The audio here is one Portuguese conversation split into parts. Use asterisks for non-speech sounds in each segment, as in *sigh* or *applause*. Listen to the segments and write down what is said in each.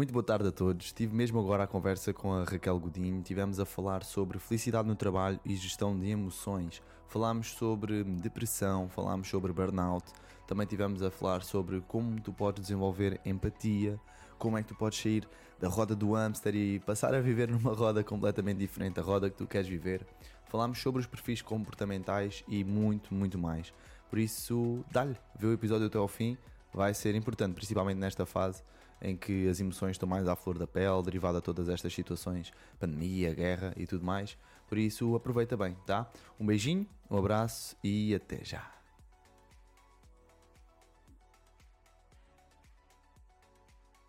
Muito boa tarde a todos. Tive mesmo agora a conversa com a Raquel Godinho. Tivemos a falar sobre felicidade no trabalho e gestão de emoções. Falámos sobre depressão, falámos sobre burnout. Também tivemos a falar sobre como tu podes desenvolver empatia, como é que tu podes sair da roda do hamster e passar a viver *laughs* numa roda completamente diferente, a roda que tu queres viver. Falámos sobre os perfis comportamentais e muito, muito mais. Por isso, dá-lhe, vê o episódio até ao fim, vai ser importante, principalmente nesta fase em que as emoções estão mais à flor da pele, derivada de todas estas situações, pandemia, guerra e tudo mais. Por isso, aproveita bem, tá? Um beijinho, um abraço e até já.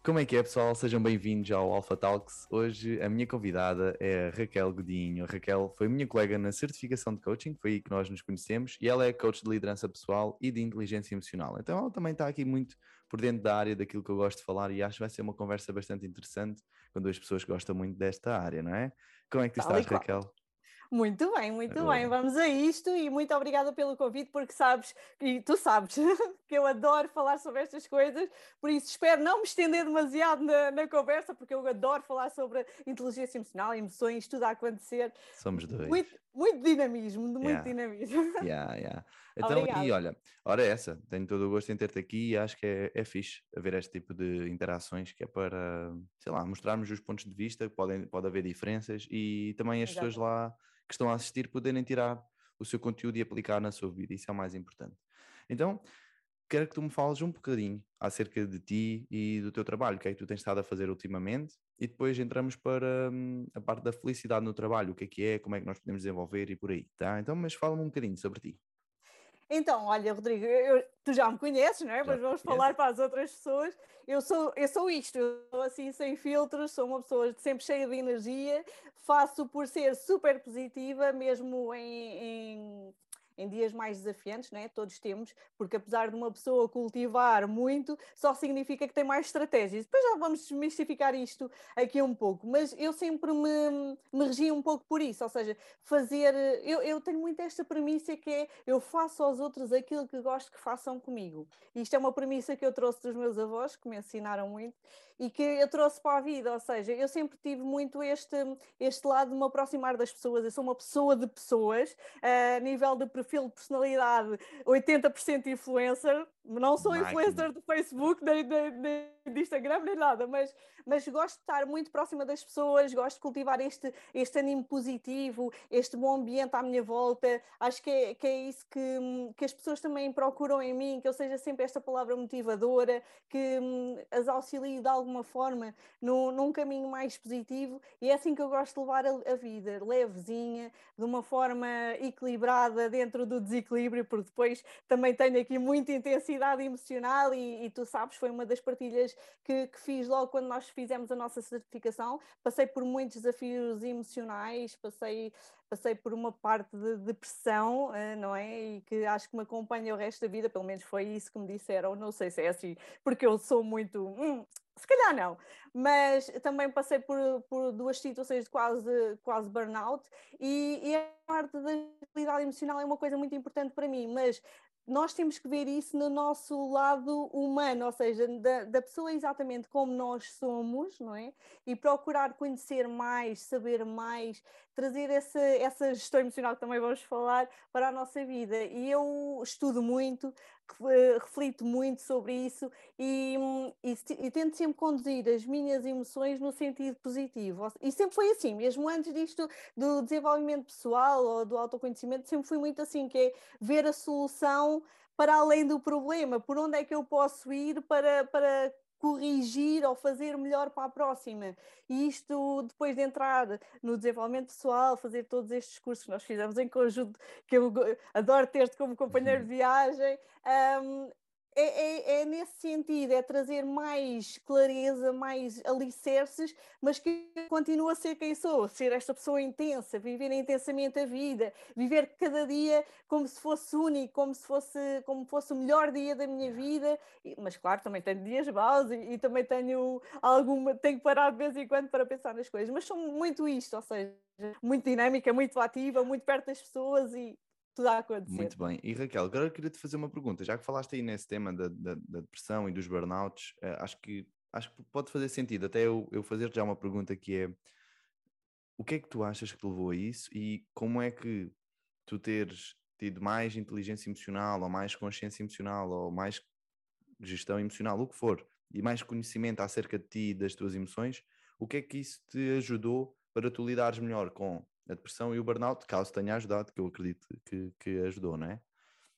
Como é que é, pessoal? Sejam bem-vindos ao Alpha Talks. Hoje a minha convidada é a Raquel Godinho. A Raquel foi minha colega na certificação de coaching, foi aí que nós nos conhecemos, e ela é coach de liderança pessoal e de inteligência emocional. Então ela também está aqui muito por dentro da área daquilo que eu gosto de falar e acho que vai ser uma conversa bastante interessante com duas pessoas que gostam muito desta área, não é? Como é que tu estás, Raquel? Muito bem, muito bem. Vamos a isto e muito obrigada pelo convite, porque sabes, e tu sabes, *laughs* que eu adoro falar sobre estas coisas, por isso espero não me estender demasiado na, na conversa, porque eu adoro falar sobre inteligência emocional, emoções, tudo a acontecer. Somos dois. Muito, muito dinamismo, muito yeah. dinamismo. *laughs* Yeah, yeah. Então, Obrigada. e olha, hora é essa, tenho todo o gosto em ter-te aqui e acho que é, é fixe haver este tipo de interações que é para, sei lá, mostrarmos os pontos de vista, podem, pode haver diferenças e também as Exato. pessoas lá que estão a assistir poderem tirar o seu conteúdo e aplicar na sua vida, isso é o mais importante. Então, quero que tu me fales um bocadinho acerca de ti e do teu trabalho, o que é que tu tens estado a fazer ultimamente, e depois entramos para hum, a parte da felicidade no trabalho, o que é que é, como é que nós podemos desenvolver e por aí, tá? Então, mas fala-me um bocadinho sobre ti. Então, olha, Rodrigo, eu, tu já me conheces, não é? Já Mas vamos falar para as outras pessoas. Eu sou, eu sou isto, eu sou assim sem filtros, sou uma pessoa sempre cheia de energia, faço por ser super positiva, mesmo em, em em dias mais desafiantes, né? todos temos, porque apesar de uma pessoa cultivar muito, só significa que tem mais estratégias. Depois já vamos desmistificar isto aqui um pouco, mas eu sempre me, me regi um pouco por isso, ou seja, fazer. Eu, eu tenho muito esta premissa que é eu faço aos outros aquilo que gosto que façam comigo. Isto é uma premissa que eu trouxe dos meus avós, que me ensinaram muito, e que eu trouxe para a vida, ou seja, eu sempre tive muito este, este lado de me aproximar das pessoas, eu sou uma pessoa de pessoas, a nível de perfil de personalidade 80% influencer, não sou Máquina. influencer do Facebook, nem, nem, nem, de Instagram, nem nada, mas, mas gosto de estar muito próxima das pessoas, gosto de cultivar este, este ânimo positivo, este bom ambiente à minha volta. Acho que é, que é isso que, que as pessoas também procuram em mim, que eu seja sempre esta palavra motivadora, que as auxilie de alguma forma no, num caminho mais positivo. E é assim que eu gosto de levar a, a vida, levezinha, de uma forma equilibrada dentro do desequilíbrio, porque depois também tenho aqui muita intensidade emocional e, e, tu sabes, foi uma das partilhas que, que, fiz logo quando nós fizemos a nossa certificação. Passei por muitos desafios emocionais, passei, passei por uma parte de depressão, eh, não é? E que acho que me acompanha o resto da vida, pelo menos foi isso que me disseram. Não sei se é assim, porque eu sou muito. Hum, se calhar não, mas também passei por, por duas situações de quase, quase burnout e, e a parte da estabilidade emocional é uma coisa muito importante para mim, mas nós temos que ver isso no nosso lado humano, ou seja, da, da, pessoa exatamente como nós somos, não é? E procurar conhecer mais, saber mais, trazer essa, essa gestão emocional que também vamos falar para a nossa vida. E eu estudo muito, reflito muito sobre isso e, e, e, tento sempre conduzir as minhas emoções no sentido positivo. E sempre foi assim, mesmo antes disto do desenvolvimento pessoal ou do autoconhecimento, sempre fui muito assim, que é ver a solução para além do problema, por onde é que eu posso ir para, para corrigir ou fazer melhor para a próxima. E isto, depois de entrar no desenvolvimento pessoal, fazer todos estes cursos que nós fizemos em conjunto, que eu adoro ter-te como companheiro de *laughs* viagem, um, é, é, é, nesse sentido, é trazer mais clareza, mais alicerces, mas que continua a ser quem sou, ser esta pessoa intensa, viver intensamente a vida, viver cada dia como se fosse único, como se fosse, como fosse o melhor dia da minha vida, mas claro, também tenho dias maus e, e também tenho alguma, tenho que parar de vez em quando para pensar nas coisas, mas sou muito isto, ou seja, muito dinâmica, muito ativa, muito perto das pessoas e, tudo a acontecer. Muito bem. E Raquel, agora queria te fazer uma pergunta. Já que falaste aí nesse tema da, da, da depressão e dos burnouts, uh, acho que acho que pode fazer sentido. Até eu, eu fazer já uma pergunta que é o que é que tu achas que te levou a isso e como é que tu teres tido mais inteligência emocional ou mais consciência emocional ou mais gestão emocional, o que for, e mais conhecimento acerca de ti e das tuas emoções, o que é que isso te ajudou para tu lidares melhor com a depressão e o burnout, caso tenha ajudado, que eu acredito que, que ajudou, não é?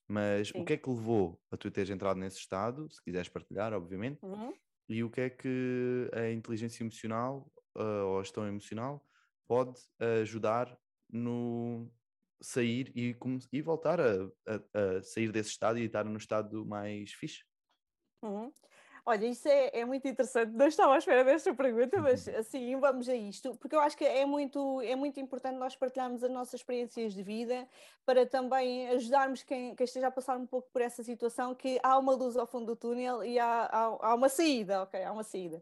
Mas Sim. o que é que levou a tu teres entrado nesse estado, se quiseres partilhar, obviamente, uhum. e o que é que a inteligência emocional uh, ou a gestão emocional pode ajudar no sair e, e voltar a, a, a, sair desse estado e estar no estado mais fixe? Uhum. Olha, isso é, é, muito interessante. Não estava à espera desta pergunta, mas *laughs* assim, vamos a isto, porque eu acho que é muito, é muito importante nós partilharmos as nossas experiências de vida para também ajudarmos quem, quem esteja a passar um pouco por essa situação, que há uma luz ao fundo do túnel e há, há, há uma saída, ok? Há uma saída.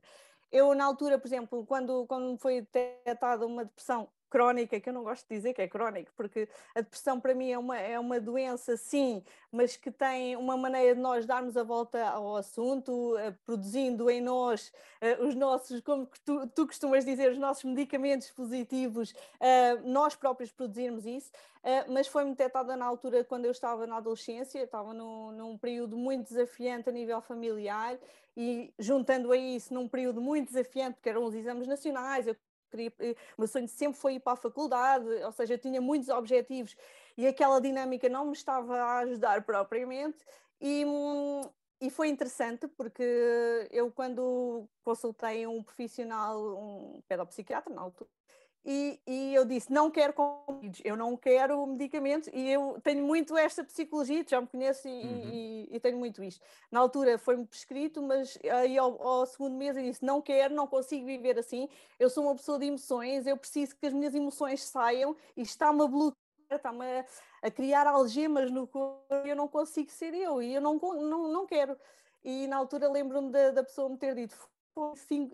Eu, na altura, por exemplo, quando, quando foi detectada uma depressão crónica, que eu não gosto de dizer que é crónica, porque a depressão para mim é uma, é uma doença, sim, mas que tem uma maneira de nós darmos a volta ao assunto, uh, produzindo em nós uh, os nossos, como tu, tu, costumas dizer, os nossos medicamentos positivos, uh, nós próprios produzirmos isso, mas foi-me detectada na altura quando eu estava na adolescência, estava num, num período muito desafiante a nível familiar e juntando a isso num período muito desafiante, porque eram os exames nacionais, eu queria, eh, o meu sonho sempre foi ir para a faculdade, ou seja, eu tinha muitos objetivos e aquela dinâmica não me estava a ajudar propriamente. E, e foi interessante porque eu, quando consultei um profissional, um pedopsiquiatra na altura, e, e, eu disse: não quero comprimidos, eu não quero medicamentos, e eu tenho muito esta psicologia, já me conheço e, uhum. e, e tenho muito isto. Na altura foi-me prescrito, mas aí ao, ao, segundo mês eu disse: não quero, não consigo viver assim. Eu sou uma pessoa de emoções, eu preciso que as minhas emoções saiam e está-me a bloquear, está-me a, a, criar algemas no corpo, e eu não consigo ser eu, e eu não, não, não quero. E na altura lembro-me da, da pessoa me ter dito: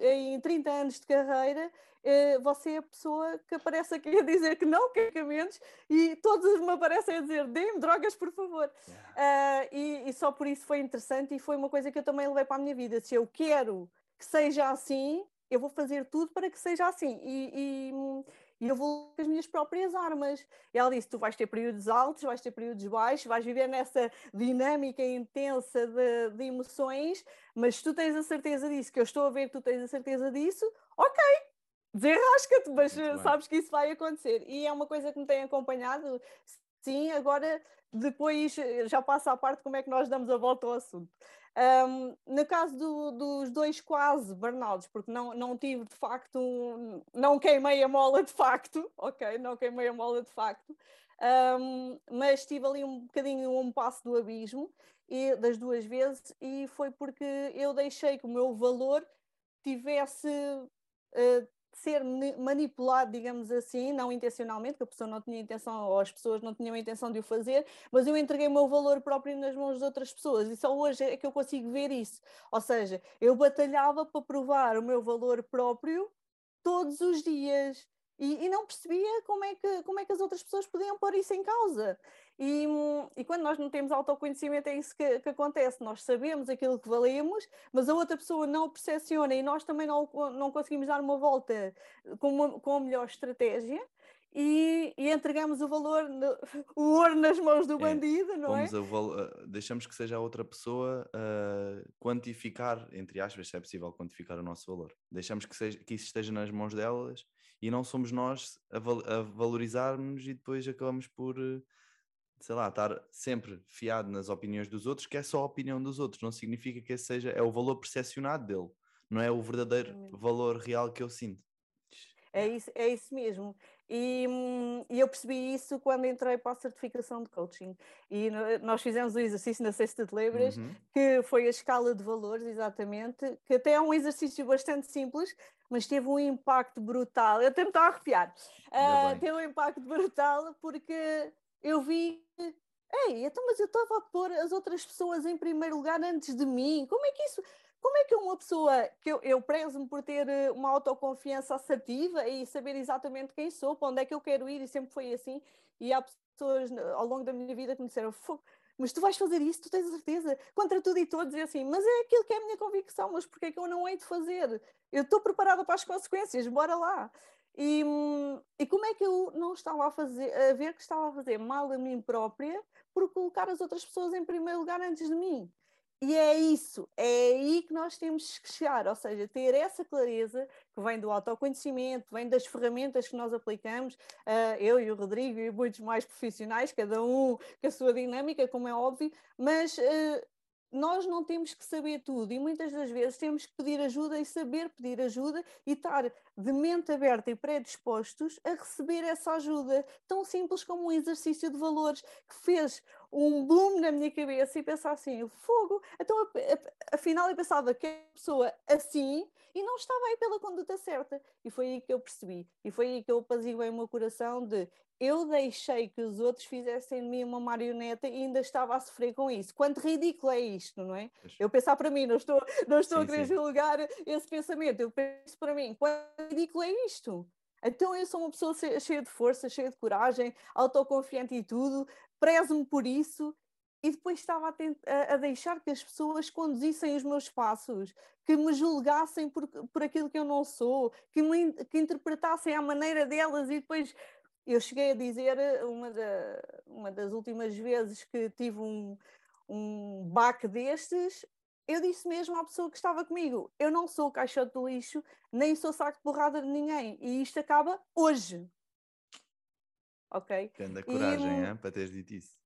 em 30 anos de carreira, eh, você é a pessoa que aparece aqui a dizer que não quer medicamentos e todos me aparecem a dizer dê-me drogas, por favor. Yeah. Uh, e, e, só por isso foi interessante e foi uma coisa que eu também levei para a minha vida. Se eu quero que seja assim, eu vou fazer tudo para que seja assim. E, e, e eu vou com as minhas próprias armas. E ela disse: Tu vais ter períodos altos, vais ter períodos baixos, vais viver nessa dinâmica intensa de, de emoções, mas se tu tens a certeza disso, que eu estou a ver que tu tens a certeza disso, ok, desenrasca-te, mas sabes que isso vai acontecer. E é uma coisa que me tem acompanhado. Sim, agora depois já passa a parte como é que nós damos a volta ao assunto. Um, no caso do, dos dois quase burnouts, porque não, não tive de facto, um, não queimei a mola de facto, *laughs* ok, não queimei a mola de facto, um, mas tive ali um bocadinho um passo do abismo e, das duas vezes e foi porque eu deixei que o meu valor tivesse uh, ser manipulado, digamos assim, não intencionalmente, que a pessoa não tinha intenção, ou as pessoas não tinham a intenção de o fazer, mas eu entreguei o meu valor próprio nas mãos de outras pessoas, e só hoje é que eu consigo ver isso. Ou seja, eu batalhava para provar o meu valor próprio todos os dias. E, e, não percebia como é, que, como é que as outras pessoas podiam pôr isso em causa. E, e quando nós não temos autoconhecimento, é isso que, que, acontece. Nós sabemos aquilo que valemos, mas a outra pessoa não o percepciona e nós também não, não conseguimos dar uma volta com, uma, com a melhor estratégia. E, e, entregamos o valor, *laughs* o ouro nas mãos do é, bandido, não é? A, deixamos que seja a outra pessoa uh, quantificar, entre aspas, se é possível quantificar o nosso valor. Deixamos que, seja, que isso esteja nas mãos delas e não somos nós a, val a valorizarmos e depois acabamos por, eh, sei lá, estar sempre fiado nas opiniões dos outros, que é só a opinião dos outros, não significa que esse seja, é o valor percepcionado dele, não é o verdadeiro valor real que eu sinto. É isso, é isso mesmo. E, hum, e, eu percebi isso quando entrei para a certificação de coaching. E nós fizemos o exercício na Sexta de Lebras, uhum. que foi a escala de valores, exatamente, que até é um exercício bastante simples, mas teve um impacto brutal. Eu até me estou a arrepiar. Uh, teve um impacto brutal porque eu vi. Ei, então, mas eu estava a pôr as outras pessoas em primeiro lugar antes de mim. Como é que isso. Como é que uma pessoa que eu, eu prezo-me por ter eh, uma autoconfiança assertiva e saber exatamente quem sou, para onde é que eu quero ir, e sempre foi assim, e há pessoas ao longo da minha vida que me disseram mas tu vais fazer isso, tu tens a certeza, contra tudo e todos, e assim, mas é aquilo que é a minha convicção, mas porque é que eu não hei de fazer? Eu estou preparada para as consequências, bora lá. E, e como é que eu não estava a, fazer, a ver que estava a fazer mal a mim própria por colocar as outras pessoas em primeiro lugar antes de mim? E é isso, é aí que nós temos que chegar, ou seja, ter essa clareza que vem do autoconhecimento, vem das ferramentas que nós aplicamos, uh, eu e o Rodrigo e muitos mais profissionais, cada um com a sua dinâmica, como é óbvio, mas uh, nós não temos que saber tudo e muitas das vezes temos que pedir ajuda e saber pedir ajuda e estar de mente aberta e predispostos a receber essa ajuda, tão simples como um exercício de valores que fez um boom na minha cabeça e pensar assim, fogo, então afinal eu pensava que a pessoa assim e não estava aí pela conduta certa. E foi aí que eu percebi, e foi aí que eu apaziguei o meu coração de eu deixei que os outros fizessem de mim uma marioneta e ainda estava a sofrer com isso. Quanto ridículo é isto, não é? Eu pensar para mim, não estou, não estou sim, a querer julgar esse pensamento, eu penso para mim, quanto ridículo é isto? Então eu sou uma pessoa cheia de força, cheia de coragem, autoconfiante e tudo, prezo-me por isso e depois estava a, a, deixar que as pessoas conduzissem os meus passos, que me julgassem por, por aquilo que eu não sou, que me que interpretassem à maneira delas e depois eu cheguei a dizer uma, da, uma das últimas vezes que tive um, um baque destes, eu disse mesmo à pessoa que estava comigo: eu não sou caixote de lixo, nem sou saco de porrada de ninguém, e isto acaba hoje. Ok? Tendo a coragem, e, é, para teres dito isso.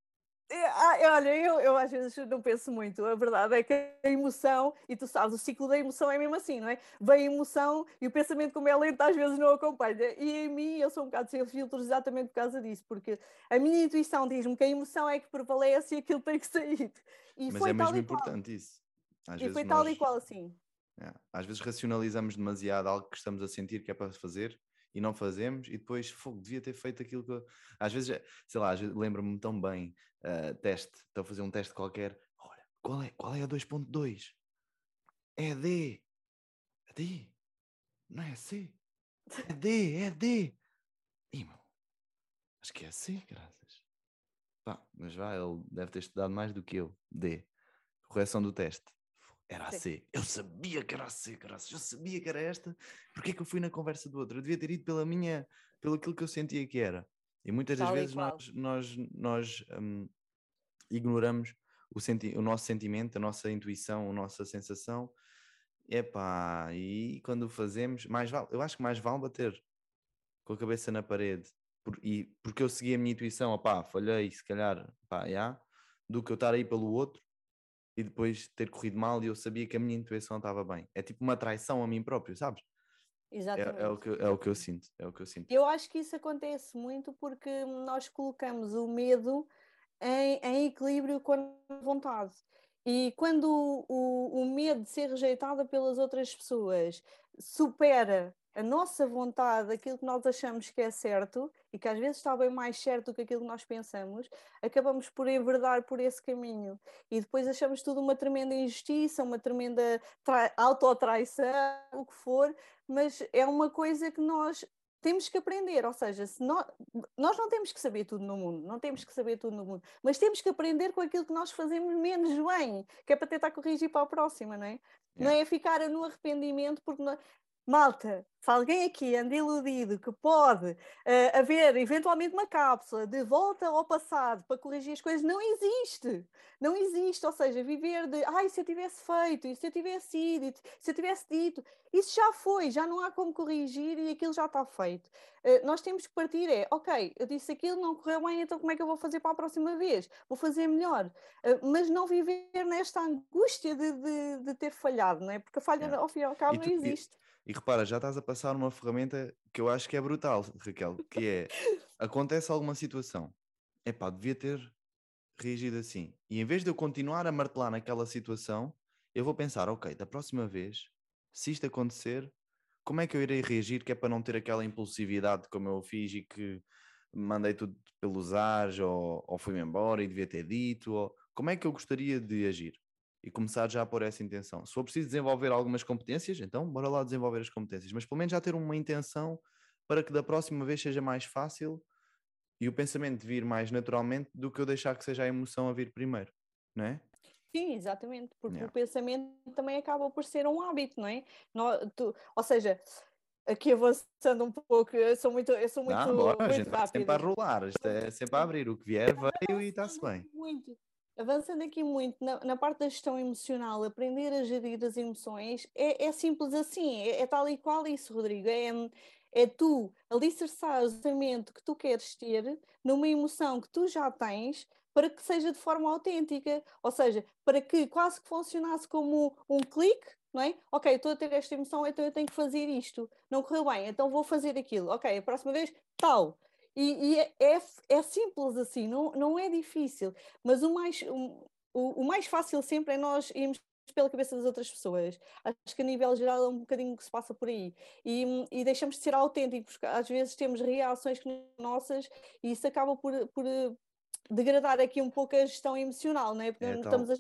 É, olha, eu, eu às vezes não penso muito. A verdade é que a emoção, e tu sabes, o ciclo da emoção é mesmo assim, não é? Vem a emoção e o pensamento, como é lento, às vezes não acompanha. E em mim, eu sou um bocado sem filtros exatamente por causa disso, porque a minha intuição diz-me que a emoção é que prevalece e aquilo tem que sair. E Mas é mesmo importante isso. Às e foi nós, tal e qual assim. É, às vezes racionalizamos demasiado algo que estamos a sentir que é para fazer e não fazemos, e depois, fogo, devia ter feito aquilo que. Eu... Às vezes, sei lá, lembro-me tão bem, uh, teste, estou a fazer um teste qualquer, olha, qual é, qual é a 2.2? É D. É D. Não é C. É D, é D. E, meu, acho que é C, graças. Pá, mas vá, ele deve ter estudado mais do que eu. D. Correção do teste. Era a C. Eu sabia que era a C, graças. Eu sabia que era esta. Porque é que eu fui na conversa do outro? Eu devia ter ido pela minha, pelo aquilo que eu sentia que era. E muitas das vezes nós, nós, nós um, ignoramos o, senti o nosso sentimento, a nossa intuição, a nossa sensação. Epá, e quando fazemos, mais vale, eu acho que mais vale bater com a cabeça na parede, por, e, porque eu segui a minha intuição, opá, falhei, se calhar, pá, yeah, do que eu estar aí pelo outro e depois ter corrido mal e eu sabia que a minha intuição estava bem. É tipo uma traição a mim próprio, sabes? Exatamente. É, é, o que, é o que eu sinto. É o que eu sinto. Eu acho que isso acontece muito porque nós colocamos o medo em, em equilíbrio com a vontade. E quando o, o medo de ser rejeitada pelas outras pessoas supera a nossa vontade, aquilo que nós achamos que é certo e que às vezes está bem mais certo do que aquilo que nós pensamos, acabamos por enverdar por esse caminho e depois achamos tudo uma tremenda injustiça, uma tremenda autotraição, o que for, mas é uma coisa que nós temos que aprender, ou seja, se nós, nós não temos que saber tudo no mundo, não temos que saber tudo no mundo, mas temos que aprender com aquilo que nós fazemos menos bem, que é para tentar corrigir para a próxima, não é? Yeah. Não é ficar no arrependimento porque não, Malta, se alguém aqui anda iludido que pode uh, haver eventualmente uma cápsula de volta ao passado para corrigir as coisas, não existe. Não existe. Ou seja, viver de ai, se eu tivesse feito, e se eu tivesse ido, se eu tivesse dito, isso já foi, já não há como corrigir e aquilo já está feito. Uh, nós temos que partir, é ok, eu disse aquilo, não correu bem, então como é que eu vou fazer para a próxima vez? Vou fazer melhor. Uh, mas não viver nesta angústia de, de, de, ter falhado, não é? Porque a falha, yeah. ao fim e ao cabo, tu, não existe. E repara, já estás a passar uma ferramenta que eu acho que é brutal, Raquel, que é acontece alguma situação, é pá, devia ter reagido assim. E em vez de eu continuar a martelar naquela situação, eu vou pensar, ok, da próxima vez, se isto acontecer, como é que eu irei reagir que é para não ter aquela impulsividade como eu fiz e que mandei tudo pelos ares ou, ou fui-me embora e devia ter dito, ou como é que eu gostaria de agir? E começar já a pôr essa intenção. Se for preciso desenvolver algumas competências, então bora lá desenvolver as competências, mas pelo menos já ter uma intenção para que da próxima vez seja mais fácil e o pensamento vir mais naturalmente do que eu deixar que seja a emoção a vir primeiro, não é? Sim, exatamente, porque yeah. o pensamento também acaba por ser um hábito, não é? No, tu, ou seja, aqui avançando um pouco, eu sou muito, eu sou muito, Não, bora, muito a gente rápida. sempre a rolar, isto é sempre a abrir, o que vier veio e está-se bem. Muito, avançando aqui muito na, na, parte da gestão emocional, aprender a gerir as emoções, é, é simples assim, é, é, tal e qual isso, Rodrigo, é, é tu alicerçar o pensamento que tu queres ter numa emoção que tu já tens para que seja de forma autêntica, ou seja, para que quase que funcionasse como um clique, não é? Ok, estou a ter esta emoção, então eu tenho que fazer isto. Não correu bem, então vou fazer aquilo. Ok, a próxima vez, tal. E, e é, é, é, simples assim, não, não é difícil. Mas o mais, o, o mais fácil sempre é nós irmos pela cabeça das outras pessoas. Acho que a nível geral é um bocadinho que se passa por aí. E, e deixamos de ser autênticos, porque às vezes temos reações nossas e isso acaba por, por degradar aqui um pouco a gestão emocional, não é? Porque é, estamos a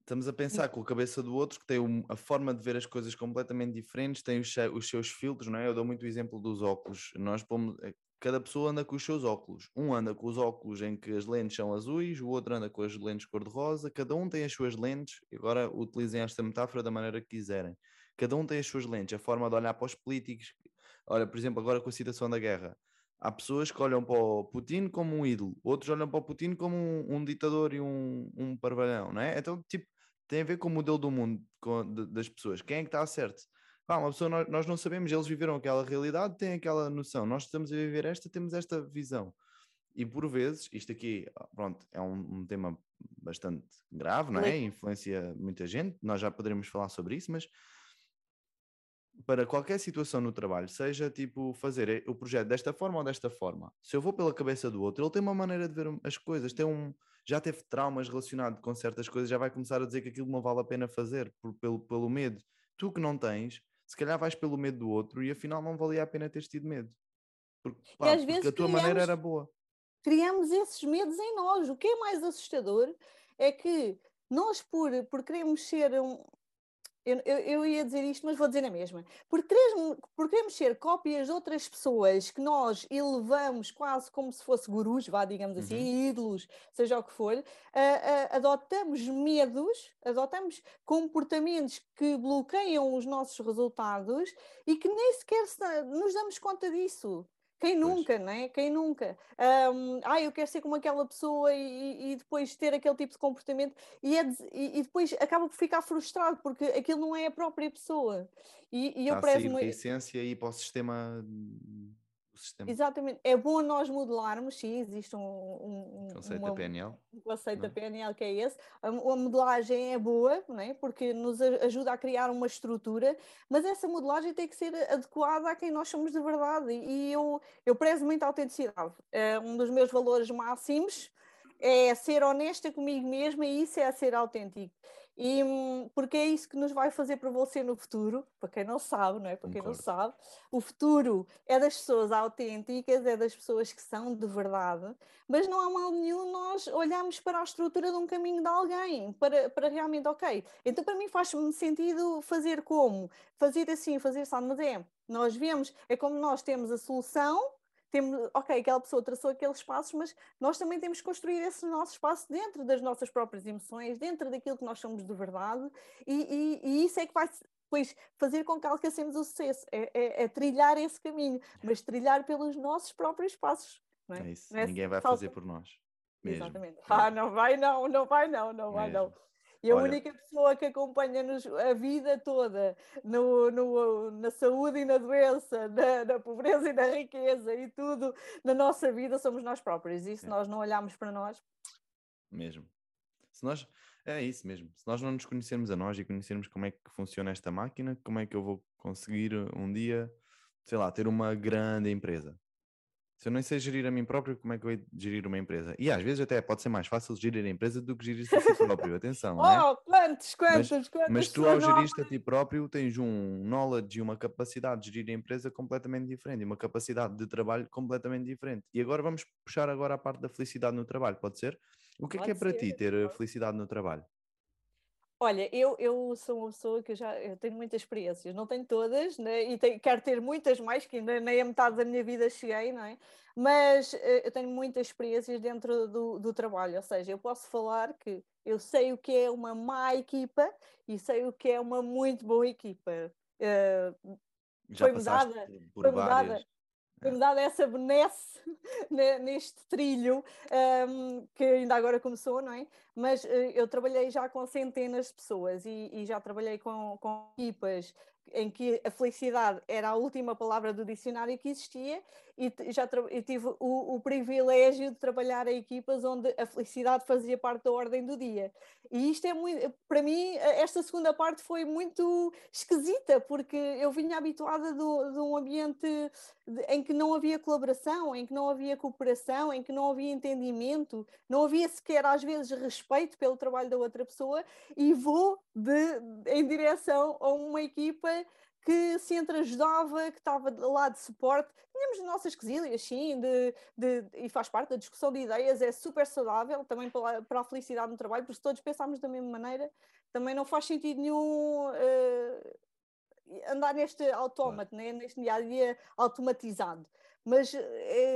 estamos a pensar com a cabeça do outro que tem um, a forma de ver as coisas completamente diferentes, tem os, os, seus filtros, não é? Eu dou muito o exemplo dos óculos. Nós pomos, eh, cada pessoa anda com os seus óculos. Um anda com os óculos em que as lentes são azuis, o outro anda com as lentes cor-de-rosa, cada um tem as suas lentes. Agora utilizem esta metáfora da maneira que quiserem. Cada um tem as suas lentes, a forma de olhar para os políticos. Olha, por exemplo, agora com a situação da guerra. Há pessoas que olham para o Putin como um ídolo, outros olham para o Putin como um, um ditador e um, um parvalhão, não é? Então, tipo, tem a ver com o modelo do mundo com, de, das pessoas. Quem é que está certo? Pá, uma pessoa, nós, nós, não sabemos, eles viveram aquela realidade, têm aquela noção. Nós estamos a viver esta, temos esta visão. E por vezes, isto aqui, pronto, é um, um tema bastante grave, não é? Influencia muita gente, nós já poderemos falar sobre isso, mas para qualquer situação no trabalho, seja tipo fazer o projeto desta forma ou desta forma, se eu vou pela cabeça do outro, ele tem uma maneira de ver as coisas, tem um, já teve traumas relacionados com certas coisas, já vai começar a dizer que aquilo não vale a pena fazer por, pelo, pelo medo. Tu que não tens, se calhar vais pelo medo do outro e afinal não valia a pena teres tido medo. Porque, pá, porque a tua criamos, maneira era boa. Criamos esses medos em nós. O que é mais assustador é que nós, por, por queremos ser um, eu, eu, eu, ia dizer isto, mas vou dizer na mesma. Por, queremos, por queremos ser cópias de outras pessoas que nós elevamos quase como se fosse gurus, vá, digamos assim, uhum. ídolos, seja o que for, uh, uh, adotamos medos, adotamos comportamentos que bloqueiam os nossos resultados e que nem sequer nos damos conta disso. Quem nunca, pois. não é? Quem nunca? Um, ah, eu quero ser como aquela pessoa e, e depois ter aquele tipo de comportamento e, é, e, e, depois acaba por ficar frustrado porque aquilo não é a própria pessoa. E, e eu prezo a essência e para o sistema sistema. Exatamente. É bom nós modelarmos, sim, existe um, um, conceito uma, da PNL. Um conceito não? da PNL que é esse. A, a, modelagem é boa, não é? porque nos ajuda a criar uma estrutura, mas essa modelagem tem que ser adequada a quem nós somos de verdade. E eu, eu prezo muito a autenticidade. É um dos meus valores máximos é ser honesta comigo mesma e isso é ser autêntico. E hum, porque é isso que nos vai fazer para você no futuro, para quem não sabe, não é? Para quem Concordo. não sabe, o futuro é das pessoas autênticas, é das pessoas que são de verdade, mas não há mal nenhum nós olharmos para a estrutura de um caminho de alguém, para, para realmente, ok, então para mim faz-me sentido fazer como? Fazer assim, fazer assim, mas é, nós vemos, é como nós temos a solução, temos, ok, aquela pessoa traçou aqueles espaços, mas nós também temos que construir esse nosso espaço dentro das nossas próprias emoções, dentro daquilo que nós somos de verdade, e, e, e isso é que vai depois fazer com que alcancemos o sucesso, é, é, é, trilhar esse caminho, mas trilhar pelos nossos próprios passos. Não é? é isso, é ninguém vai fazer por nós. Mesmo. Exatamente. Ah, não vai não, não vai não, não vai não. E a Olha, única pessoa que acompanha-nos a vida toda no, no, na saúde e na doença, na, na, pobreza e na riqueza e tudo na nossa vida somos nós próprios. E se é. nós não olharmos para nós. Mesmo. Se nós. É isso mesmo. Se nós não nos conhecermos a nós e conhecermos como é que funciona esta máquina, como é que eu vou conseguir um dia, sei lá, ter uma grande empresa? Se eu nem sei gerir a mim próprio, como é que eu vou gerir uma empresa? E às vezes até pode ser mais fácil gerir a empresa do que gerir-se a si próprio. Atenção, oh, é? quantos, quantos, mas, quantos mas tu ao gerir-te a ti próprio tens um knowledge e uma capacidade de gerir a empresa completamente diferente e uma capacidade de trabalho completamente diferente. E agora vamos puxar agora a parte da felicidade no trabalho, pode ser? O que é que é para ser, ti ter felicidade no trabalho? Olha, eu, eu sou uma pessoa que já eu tenho muitas experiências, não tenho todas, né? e tenho, quero ter muitas mais, que ainda nem a metade da minha vida cheguei, não é? Mas uh, eu tenho muitas experiências dentro do, do trabalho, ou seja, eu posso falar que eu sei o que é uma má equipa e sei o que é uma muito boa equipa. Uh, já foi mudada, por foi várias. mudada foi-me dada essa benesse *laughs* neste trilho um, que ainda agora começou, não é? Mas uh, eu trabalhei já com centenas de pessoas e, e já trabalhei com, com equipas em que a felicidade era a última palavra do dicionário que existia e já tive o, o, privilégio de trabalhar em equipas onde a felicidade fazia parte da ordem do dia. E isto é muito, para mim, esta segunda parte foi muito esquisita, porque eu vinha habituada do, de um ambiente em que não havia colaboração, em que não havia cooperação, em que não havia entendimento, não havia sequer às vezes respeito pelo trabalho da outra pessoa, e vou de, em direção a uma equipa que se entreajudava, que estava lá de suporte. Tínhamos nossas quesilhas, sim, de, de, e faz parte da discussão de ideias, é super saudável também para, para a felicidade no trabalho, porque se todos pensarmos da mesma maneira, também não faz sentido nenhum uh, andar neste autómato, né? neste dia a dia automatizado. Mas uh,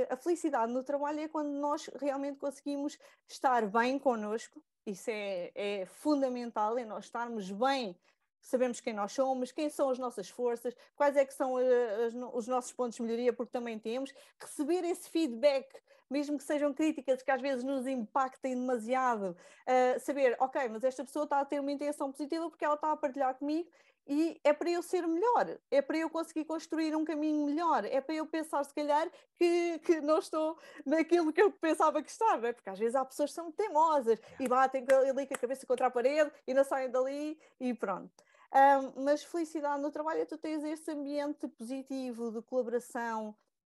a felicidade no trabalho é quando nós realmente conseguimos estar bem connosco, isso é, é fundamental, é nós estarmos bem sabemos quem nós somos, quem são as nossas forças, quais é que são eh, as, os nossos pontos de melhoria, porque também temos, receber esse feedback, mesmo que sejam críticas que às vezes nos impactem demasiado, uh, saber, ok, mas esta pessoa está a ter uma intenção positiva porque ela está a partilhar comigo e é para eu ser melhor, é para eu conseguir construir um caminho melhor, é para eu pensar, se calhar, que, que não estou naquilo que eu pensava que estava, porque às vezes há pessoas que são teimosas e batem ali com a cabeça contra a parede e não saem dali e pronto. Um, mas felicidade no trabalho é tu tens esse ambiente positivo de colaboração,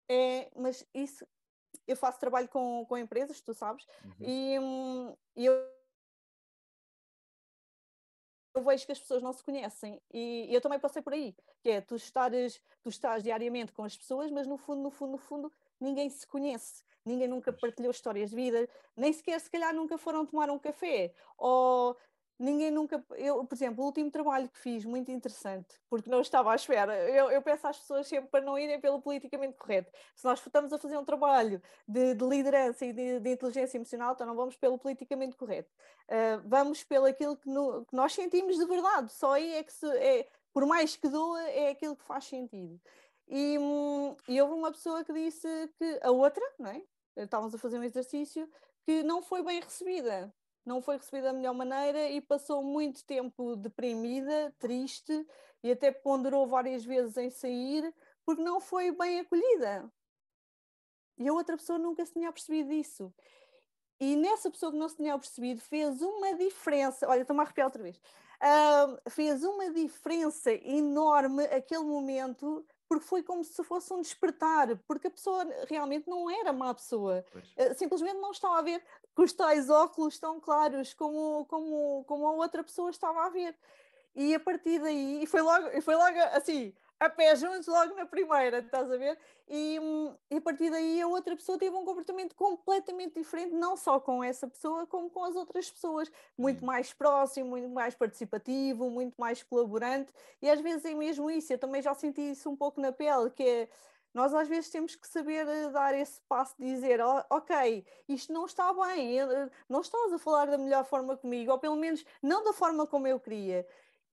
é, mas isso eu faço trabalho com, com empresas, tu sabes, uhum. e um, eu, eu vejo que as pessoas não se conhecem e eu também passei por aí, que é tu estares, tu estás diariamente com as pessoas, mas no fundo, no fundo, no fundo, ninguém se conhece, ninguém nunca partilhou histórias de vida, nem sequer se calhar nunca foram tomar um café, ou ninguém nunca. Eu, por exemplo, o último trabalho que fiz, muito interessante, porque não estava à espera. Eu, eu peço às pessoas sempre para não irem pelo politicamente correto. Se nós estamos a fazer um trabalho de, de liderança e de, de, inteligência emocional, então não vamos pelo politicamente correto. Uh, vamos pelo aquilo que, no, que, nós sentimos de verdade. Só aí é que se. É, por mais que doa, é aquilo que faz sentido. E, hum, e houve uma pessoa que disse que a outra, não é? Estávamos a fazer um exercício que não foi bem recebida não foi recebida da melhor maneira e passou muito tempo deprimida, triste e até ponderou várias vezes em sair porque não foi bem acolhida. E a outra pessoa nunca se tinha percebido disso. E nessa pessoa que não se tinha percebido fez uma diferença. Olha, estou-me a arrepiar outra vez. Uh, fez uma diferença enorme aquele momento porque foi como se fosse um despertar, porque a pessoa realmente não era má pessoa, uh, simplesmente não estava a ver que os tais óculos tão claros como, como, como a outra pessoa estava a ver. E a partir daí, e foi logo, foi logo assim, a pé juntos logo na primeira, estás a ver? E, e, a partir daí a outra pessoa teve um comportamento completamente diferente, não só com essa pessoa, como com as outras pessoas, muito mais próximo, muito mais participativo, muito mais colaborante, e às vezes é mesmo isso, eu também já senti isso um pouco na pele, que é nós às vezes temos que saber eh, dar esse passo de dizer, oh, ok, isto não está bem, eh, não estás a falar da melhor forma comigo, ou pelo menos não da forma como eu queria.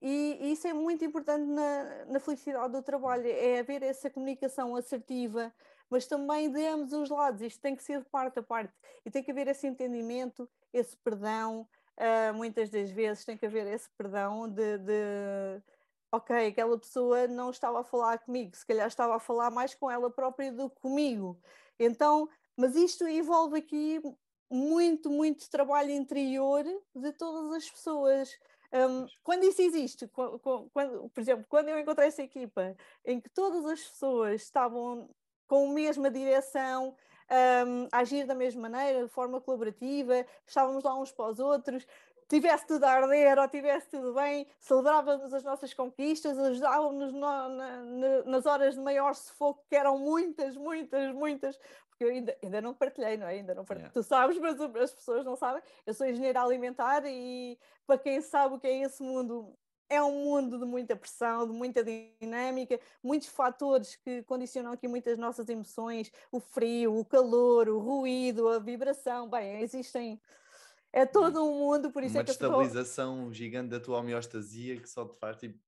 E, isso é muito importante na, na felicidade do trabalho, é haver essa comunicação assertiva, mas também de ambos os lados, isto tem que ser de parte a parte, e tem que haver esse entendimento, esse perdão, uh, muitas das vezes tem que haver esse perdão de, de, ok, aquela pessoa não estava a falar comigo, se calhar estava a falar mais com ela própria do que comigo. Então, mas isto envolve aqui muito, muito trabalho interior de todas as pessoas. Um, quando isso existe, quando, quando, por exemplo, quando eu encontrei essa equipa em que todas as pessoas estavam com a mesma direção, um, a agir da mesma maneira, de forma colaborativa, estávamos lá uns para os outros, tivesse tudo a arder ou tivesse tudo bem, celebrávamos as nossas conquistas, ajudávamos no, na, nas horas de maior sufoco, que eram muitas, muitas, muitas, porque eu ainda, ainda não partilhei, não é? Ainda não partilhei. Yeah. Tu sabes, mas as pessoas não sabem. Eu sou engenheira alimentar e para quem sabe o que é esse mundo, é um mundo de muita pressão, de muita dinâmica, muitos fatores que condicionam aqui muitas nossas emoções, o frio, o calor, o ruído, a vibração. Bem, existem. É todo um mundo, por isso Uma é que Uma destabilização gigante da tua homeostasia que só te faz tipo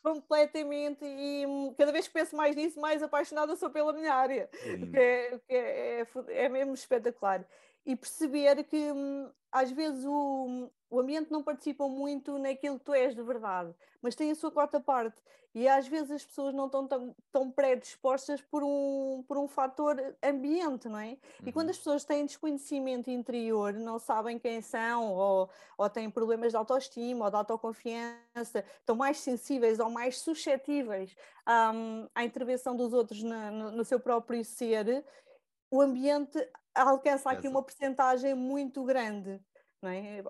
completamente e hum, cada vez que penso mais nisso, mais apaixonada sou pela minha área, que *laughs* é, que é, é, é, mesmo espetacular. E perceber que hum, às vezes o, o ambiente não participa muito naquilo que tu és de verdade, mas tem a sua quarta parte. E às vezes as pessoas não estão tão, tão predispostas por um, por um fator ambiente, não é? Uhum. E quando uhum. as pessoas têm desconhecimento interior, não sabem quem são, ou, ou têm problemas de autoestima ou de autoconfiança, estão mais sensíveis ou mais suscetíveis um, à intervenção dos outros na, no, no seu próprio ser, o ambiente alcança aqui uma percentagem muito grande. Não é?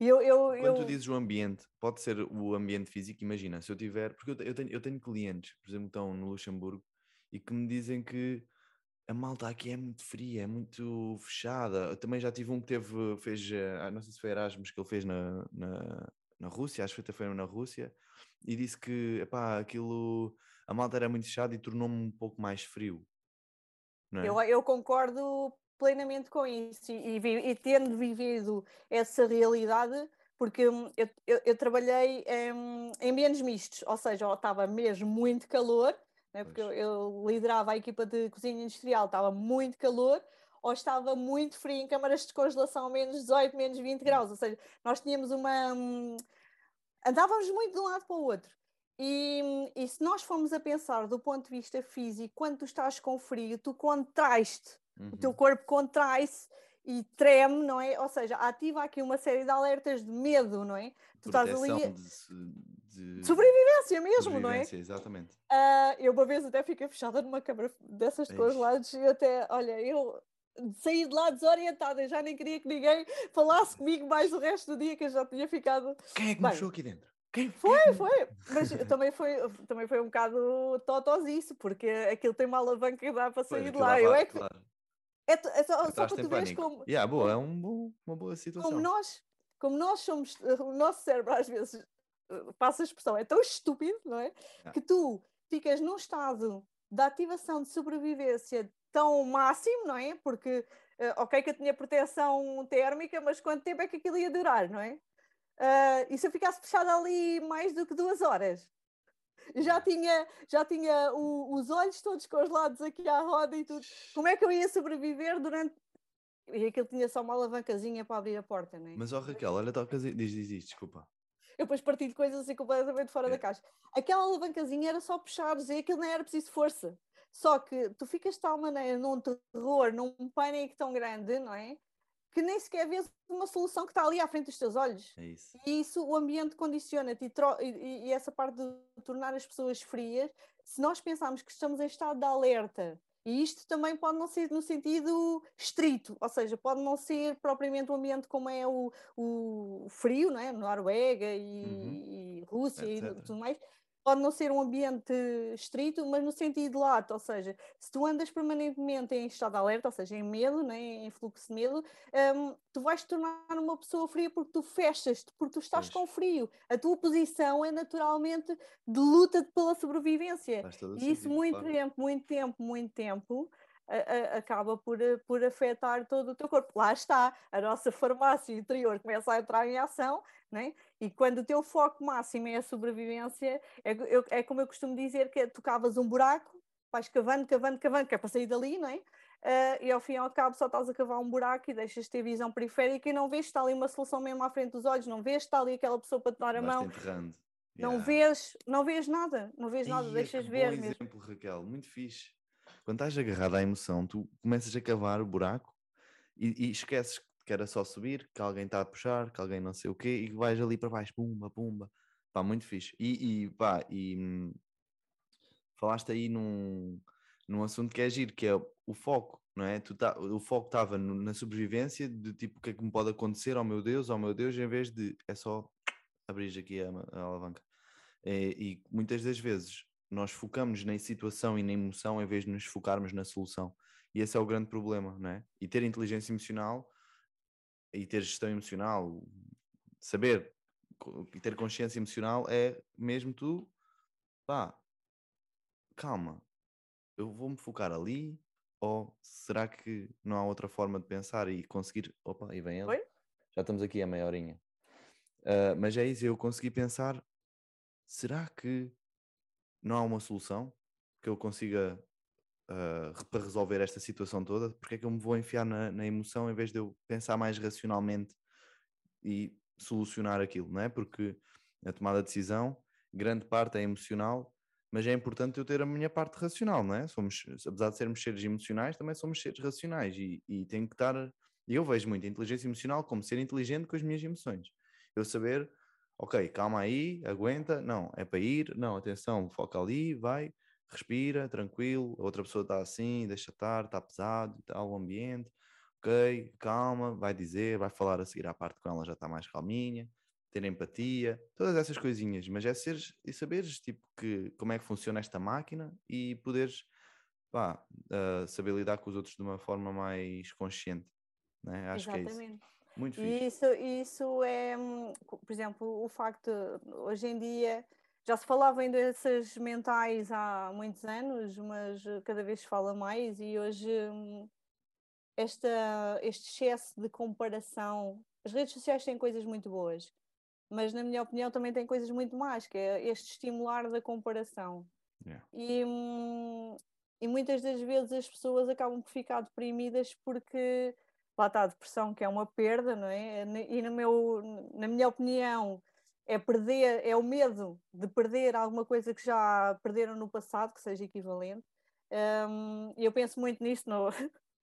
Ah, eu, eu, Quando eu... tu dizes o ambiente, pode ser o ambiente físico, imagina, se eu tiver, porque eu, tenho, eu tenho clientes, por exemplo, que estão no Luxemburgo e que me dizem que a malta aqui é muito fria, é muito fechada. Eu também já tive um que teve, fez, ah, não sei se foi Erasmus que ele fez na, na, na Rússia, acho que até foi na Rússia, e disse que epá, aquilo, a malta era muito fechada e tornou-me um pouco mais frio. É? Eu, eu concordo plenamente com isso e, e, e tendo vivido essa realidade, porque hum, eu, eu, eu trabalhei em, em ambientes mistos, ou seja, estava mesmo muito calor, né, porque eu, eu, liderava a equipa de cozinha industrial, estava muito calor, ou estava muito frio em câmaras de congelação, menos 18, menos 20 hum. graus, ou seja, nós tínhamos uma. Hum, andávamos muito de um lado para o outro. E, e, se nós formos a pensar do ponto de vista físico, quando tu estás com frio, tu contrais-te Uhum. O teu corpo contrai-se e treme, não é? Ou seja, ativa aqui uma série de alertas de medo, não é? Tu estás ali. De, de... Sobrevivência mesmo, sobrevivência, não é? Exatamente. Uh, eu uma vez até fiquei fechada numa câmara dessas de congelados e até, olha, eu saí de lá desorientada, já nem queria que ninguém falasse comigo mais o resto do dia, que eu já tinha ficado. Quem é que me mexeu aqui dentro? Quem foi? Foi, Mas também foi, também foi um bocado totós porque aquilo tem uma alavanca que dá para sair pois, de lá. Eu é que, claro. É, é só, só para tu veres como. Yeah, boa, é um bom, uma boa situação. Como nós, como nós somos, o nosso cérebro às vezes, eh, passa a expressão, é tão estúpido, não é? Yeah. Que tu ficas num estado de ativação de sobrevivência tão máximo, não é? Porque, uh, ok, que eu tinha proteção térmica, mas quanto tempo é que aquilo ia durar, não é? Uh, e se eu ficasse fechada ali mais do que duas horas? Já tinha, já tinha o, os olhos todos congelados aqui à roda e tudo. Como é que eu ia sobreviver durante. E aquilo tinha só uma alavancazinha para abrir a porta, não é? Mas, ó oh, Raquel, olha, toca diz, diz isto, desculpa. Eu depois parti de coisas assim completamente fora é. da caixa. Aquela alavancazinha era só puxares e aquilo nem era preciso força. Só que tu ficas de tal maneira num terror, num pânico tão grande, não é? Que nem sequer vês uma solução que está ali à frente dos teus olhos. É isso. E isso o ambiente condiciona-te e, e, e, essa parte de tornar as pessoas frias, se nós pensarmos que estamos em estado de alerta, e isto também pode não ser no sentido estrito, ou seja, pode não ser propriamente um ambiente como é o, o frio, não é? Noruega e, uhum. e Rússia Etc. e tudo mais, pode não ser um ambiente estrito, mas no sentido lato, ou seja, se tu andas permanentemente em estado de alerta, ou seja, em medo, né, em fluxo de medo, um, tu vais te tornar uma pessoa fria porque tu fechas-te, porque tu estás pois. com frio. A tua posição é naturalmente de luta pela sobrevivência. E isso muito claro. tempo, muito tempo, muito tempo a, a, acaba por, por afetar todo o teu corpo. Lá está, a nossa farmácia interior começa a entrar em ação, né? e quando o teu foco máximo é a sobrevivência, é, eu, é como eu costumo dizer, que é, tu cavas um buraco, vais cavando, cavando, cavando, que é para sair dali, não é? Uh, e ao fim e ao cabo só estás a cavar um buraco e deixas de ter visão periférica e não vês que está ali uma solução mesmo à frente dos olhos, não vês que está ali aquela pessoa para te dar a mão. Enterrando. Não yeah. vês, não vês nada, não vês nada, deixas ver. Bom exemplo, Raquel, muito fixe quando estás agarrado à emoção, tu começas a cavar o buraco e, e esqueces que era só subir, que alguém está a puxar, que alguém não sei o quê, e vais ali para baixo, pumba, pumba. Pá, muito fixe. E, e pá, e hum, falaste aí num, num assunto que é giro, que é o foco, não é? Tu tá, o foco estava na sobrevivência, de tipo, o que é que me pode acontecer, oh meu Deus, oh meu Deus, em vez de, é só abrir aqui a, a alavanca. É, e muitas das vezes nós focamos na situação e na emoção em vez de nos focarmos na solução. E esse é o grande problema, não é? E ter inteligência emocional e ter gestão emocional, saber e ter consciência emocional é mesmo tu, pá, calma, eu vou-me focar ali ou será que não há outra forma de pensar e conseguir, opa, e vem ele, Oi? já estamos aqui a meia horinha. Uh, mas é isso, eu consegui pensar, será que não há uma solução que eu consiga uh, para resolver esta situação toda? Porque é que eu me vou enfiar na, na, emoção em vez de eu pensar mais racionalmente e solucionar aquilo, não é? Porque a tomada de decisão, grande parte é emocional, mas é importante eu ter a minha parte racional, não é? Somos, apesar de sermos seres emocionais, também somos seres racionais e, e tenho que estar. Eu vejo muito a inteligência emocional como ser inteligente com as minhas emoções. Eu saber ok, calma aí, aguenta, não, é para ir, não, atenção, foca ali, vai, respira, tranquilo, a outra pessoa está assim, deixa estar, está pesado, está o ambiente, ok, calma, vai dizer, vai falar a seguir à parte com ela, já está mais calminha, ter empatia, todas essas coisinhas, mas é seres e saberes tipo que como é que funciona esta máquina e poderes pá, uh, saber lidar com os outros de uma forma mais consciente, né? Acho Exatamente. que é isso. Muito. E isso, isso é, hum, por exemplo, o facto, hoje em dia, já se falava em doenças mentais há muitos anos, mas cada vez se fala mais e hoje hum, esta, este excesso de comparação, as redes sociais têm coisas muito boas, mas na minha opinião também têm coisas muito más, que é este estimular da comparação. Yeah. E, hum, e muitas das vezes as pessoas acabam por ficar deprimidas porque lá está a depressão, que é uma perda, não é? E no meu, na minha opinião, é perder, é o medo de perder alguma coisa que já perderam no passado, que seja equivalente. Um, eu penso muito nisso, no,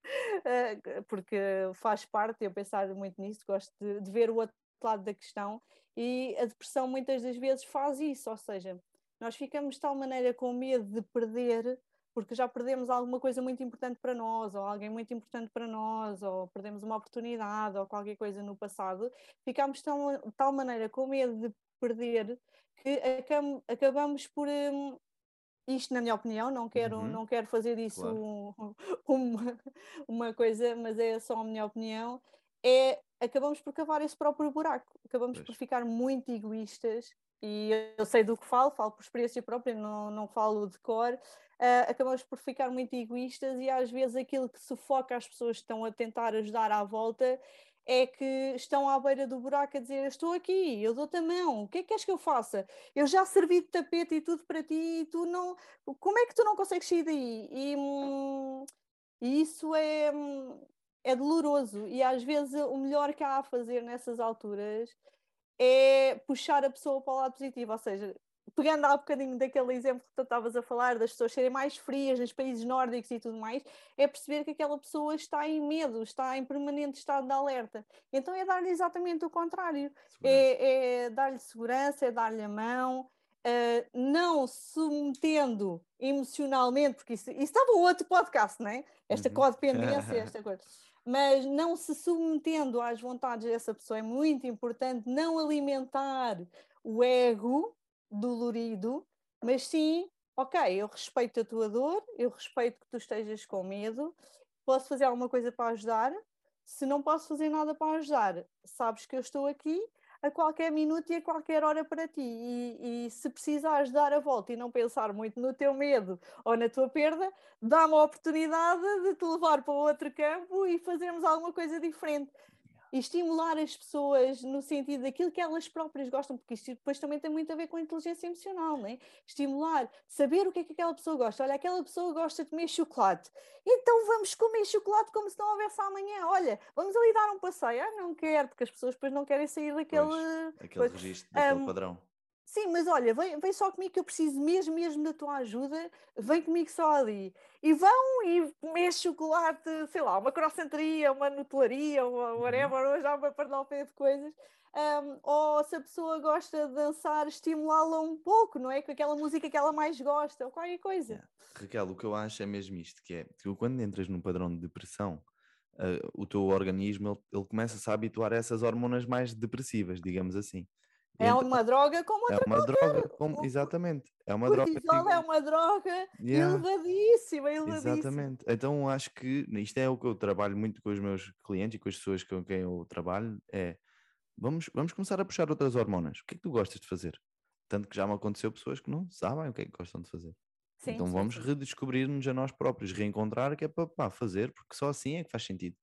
*laughs* porque faz parte eu pensar muito nisso, gosto de, de ver o outro lado da questão. E a depressão muitas das vezes faz isso, ou seja, nós ficamos de tal maneira com medo de perder porque já perdemos alguma coisa muito importante para nós, ou alguém muito importante para nós, ou perdemos uma oportunidade, ou qualquer coisa no passado, ficamos de tal maneira com medo de perder que acabamos por. Um, isto, na minha opinião, não quero, uhum. não quero fazer disso claro. um, *laughs* uma, uma coisa, mas é só a minha opinião. É, acabamos por cavar esse próprio buraco, acabamos pois. por ficar muito egoístas e eu sei do que falo, falo por experiência própria, não, não falo de cor, uh, acabamos por ficar muito egoístas e às vezes aquilo que sufoca as pessoas que estão a tentar ajudar à volta é que estão à beira do buraco a dizer estou aqui, eu dou-te a mão, o que é que queres que eu faça? Eu já servi de tapete e tudo para ti e tu não... Como é que tu não consegues sair daí? E, hum, isso é, hum, é doloroso e às vezes o melhor que há a fazer nessas alturas é puxar a pessoa para o lado positivo, ou seja, pegando há um bocadinho daquele exemplo que tu estavas a falar, das pessoas serem mais frias nos países nórdicos e tudo mais, é perceber que aquela pessoa está em medo, está em permanente estado de alerta. Então é dar-lhe exatamente o contrário. É, é dar-lhe segurança, é dar-lhe a mão, uh, não submetendo emocionalmente, porque isso, isso estava outro podcast, não é? Esta uhum. codependência, *laughs* esta coisa. Mas não se submetendo às vontades dessa pessoa é muito importante, não alimentar o ego, dolorido, mas sim, ok, eu respeito a tua dor, eu respeito que tu estejas com medo, posso fazer alguma coisa para ajudar. Se não posso fazer nada para ajudar, sabes que eu estou aqui a qualquer minuto e a qualquer hora para ti. E, e, se precisares dar a volta e não pensar muito no teu medo ou na tua perda, dá-me a oportunidade de te levar para outro campo e fazermos alguma coisa diferente e estimular as pessoas no sentido daquilo que elas próprias gostam, porque isto depois também tem muito a ver com a inteligência emocional, não é? Estimular, saber o que é que aquela pessoa gosta. Olha, aquela pessoa gosta de comer chocolate, então vamos comer chocolate como se não houvesse amanhã. Olha, vamos ali dar um passeio. Ah, não quero, porque as pessoas depois não querem sair daquele. Pois, aquele registro, daquele um, padrão. Sim, mas olha, vem, vem só comigo que eu preciso mesmo, mesmo da tua ajuda, vem comigo só ali. E vão e comer chocolate, sei lá, uma croissanteria, uma nutelaria, uma uhum. whatever, hoje há uma parnalpé de coisas. Um, ou se a pessoa gosta de dançar, estimulá-la um pouco, não é? Com aquela música que ela mais gosta, ou qualquer coisa. Yeah. Raquel, o que eu acho é mesmo isto, que é, que quando entras num padrão de depressão, uh, o teu organismo, ele, ele começa-se a habituar a essas hormonas mais depressivas, digamos assim É então, uma droga como outra É uma droga, como, exatamente. É uma droga. Cortisol é uma droga yeah. elevadíssima, elevadíssima. Exatamente. Então acho que isto é o que eu trabalho muito com os meus clientes e com as pessoas com quem eu trabalho, é vamos, vamos começar a puxar outras hormonas. O que é que tu gostas de fazer? Tanto que já me aconteceu pessoas que não sabem o que é que gostam de fazer. Sim, então sim, vamos redescobrir-nos a nós próprios, reencontrar que é para, para fazer, porque só assim é que faz sentido.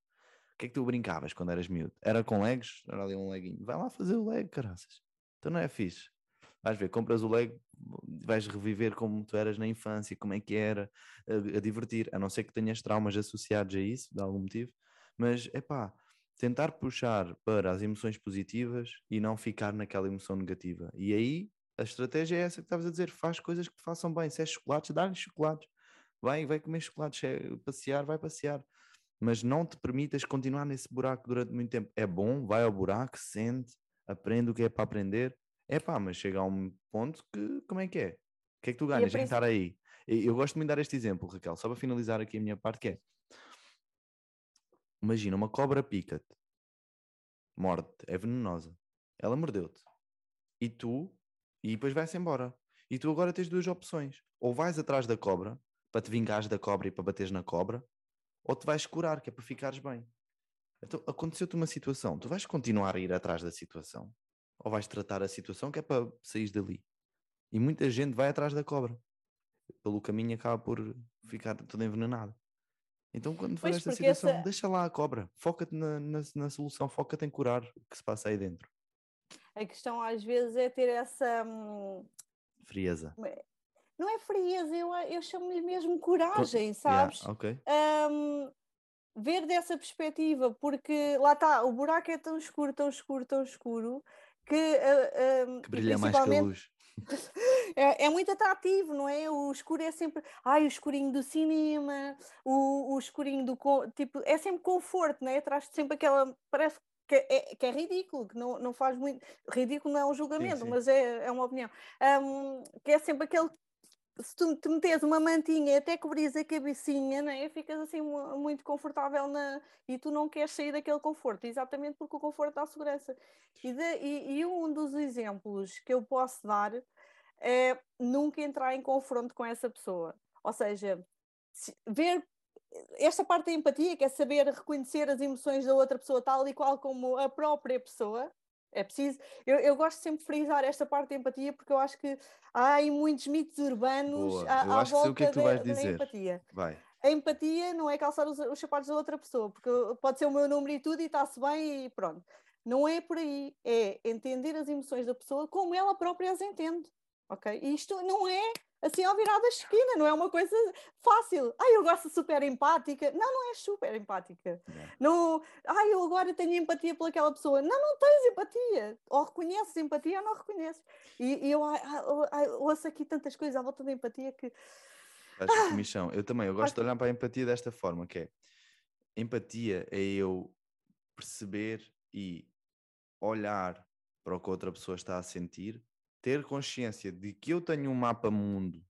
O que é que tu brincavas quando eras miúdo? Era com legs? Era ali um leguinho. Vai lá fazer o leg, caraças. Então não é fixe. Vais ver, compras o leg, vais reviver como tu eras na infância, como é que era, a, a divertir, a não ser que tenhas traumas associados a isso, de algum motivo. Mas, é pá, tentar puxar para as emoções positivas e não ficar naquela emoção negativa. E aí a estratégia é essa que estavas a dizer: faz coisas que te façam bem. Se é chocolates, dá-lhe chocolates. Vai, vai comer chocolates. É passear, vai passear. Mas não te permitas continuar nesse buraco durante muito tempo. É bom, vai ao buraco, sente, aprende o que é para aprender. É pá, mas chega a um ponto que, como é que é? O que é que tu ganhas em estar aí? Eu gosto de me dar este exemplo, Raquel, só para finalizar aqui a minha parte, que é imagina uma cobra pica-te, morde é venenosa, ela mordeu-te e tu e depois vai-se embora. E tu agora tens duas opções. Ou vais atrás da cobra, para te vingares da cobra e para bateres na cobra, ou te vais curar, que é para ficares bem. Então, aconteceu-te uma situação, tu vais continuar a ir atrás da situação, ou vais tratar a situação que é para sair dali. E muita gente vai atrás da cobra. Pelo caminho acaba por ficar toda envenenada. Então, quando for esta situação, essa... deixa lá a cobra, foca-te na, na, na solução, foca-te em curar o que se passa aí dentro. A questão às vezes é ter essa hum, frieza. Não é frieza, eu, eu chamo-lhe mesmo coragem, sabes? Yeah, okay. um, ver dessa perspectiva, porque lá está, o buraco é tão escuro, tão escuro, tão escuro que, uh, uh, que brilha mais que a luz. *laughs* É, é, muito atrativo, não é? O escuro é sempre, ai, o escurinho do cinema, o, o escurinho do tipo, é sempre conforto, não é? Traz sempre aquela, parece que é, que é ridículo, que não, não faz muito. Ridículo não é um julgamento, sim, sim. mas é, é uma opinião. Um, que é sempre aquele. Se tu te metes uma mantinha até cobrires a cabecinha, né, ficas assim muito confortável na, e tu não queres sair daquele conforto, exatamente porque o conforto dá segurança. E, de, e, e um dos exemplos que eu posso dar é nunca entrar em confronto com essa pessoa. Ou seja, ver esta parte da empatia, que é saber reconhecer as emoções da outra pessoa tal e qual como a própria pessoa, é preciso. Eu, eu gosto sempre de frisar esta parte da empatia porque eu acho que há aí muitos mitos urbanos Boa. à, à volta que é que da, da empatia. Vai. A empatia não é calçar os, os sapatos da outra pessoa, porque pode ser o meu número e tudo e está-se bem e pronto. Não é por aí. É entender as emoções da pessoa como ela própria as entende. Ok? E isto não é assim ao virar da esquina, não é uma coisa fácil. Ai, eu gosto super empática. Não, não és super empática. Não, ai, eu agora tenho empatia pelaquela pessoa. Não, não tens empatia. Ou reconheces empatia ou não reconheces. E, e eu, ai, ai, ouço aqui tantas coisas à volta da empatia que. Acho que comissão. Eu também, eu gosto de olhar para a empatia desta forma, que é empatia é eu perceber e olhar para o que outra pessoa está a sentir ter consciência de que eu tenho um mapa mundo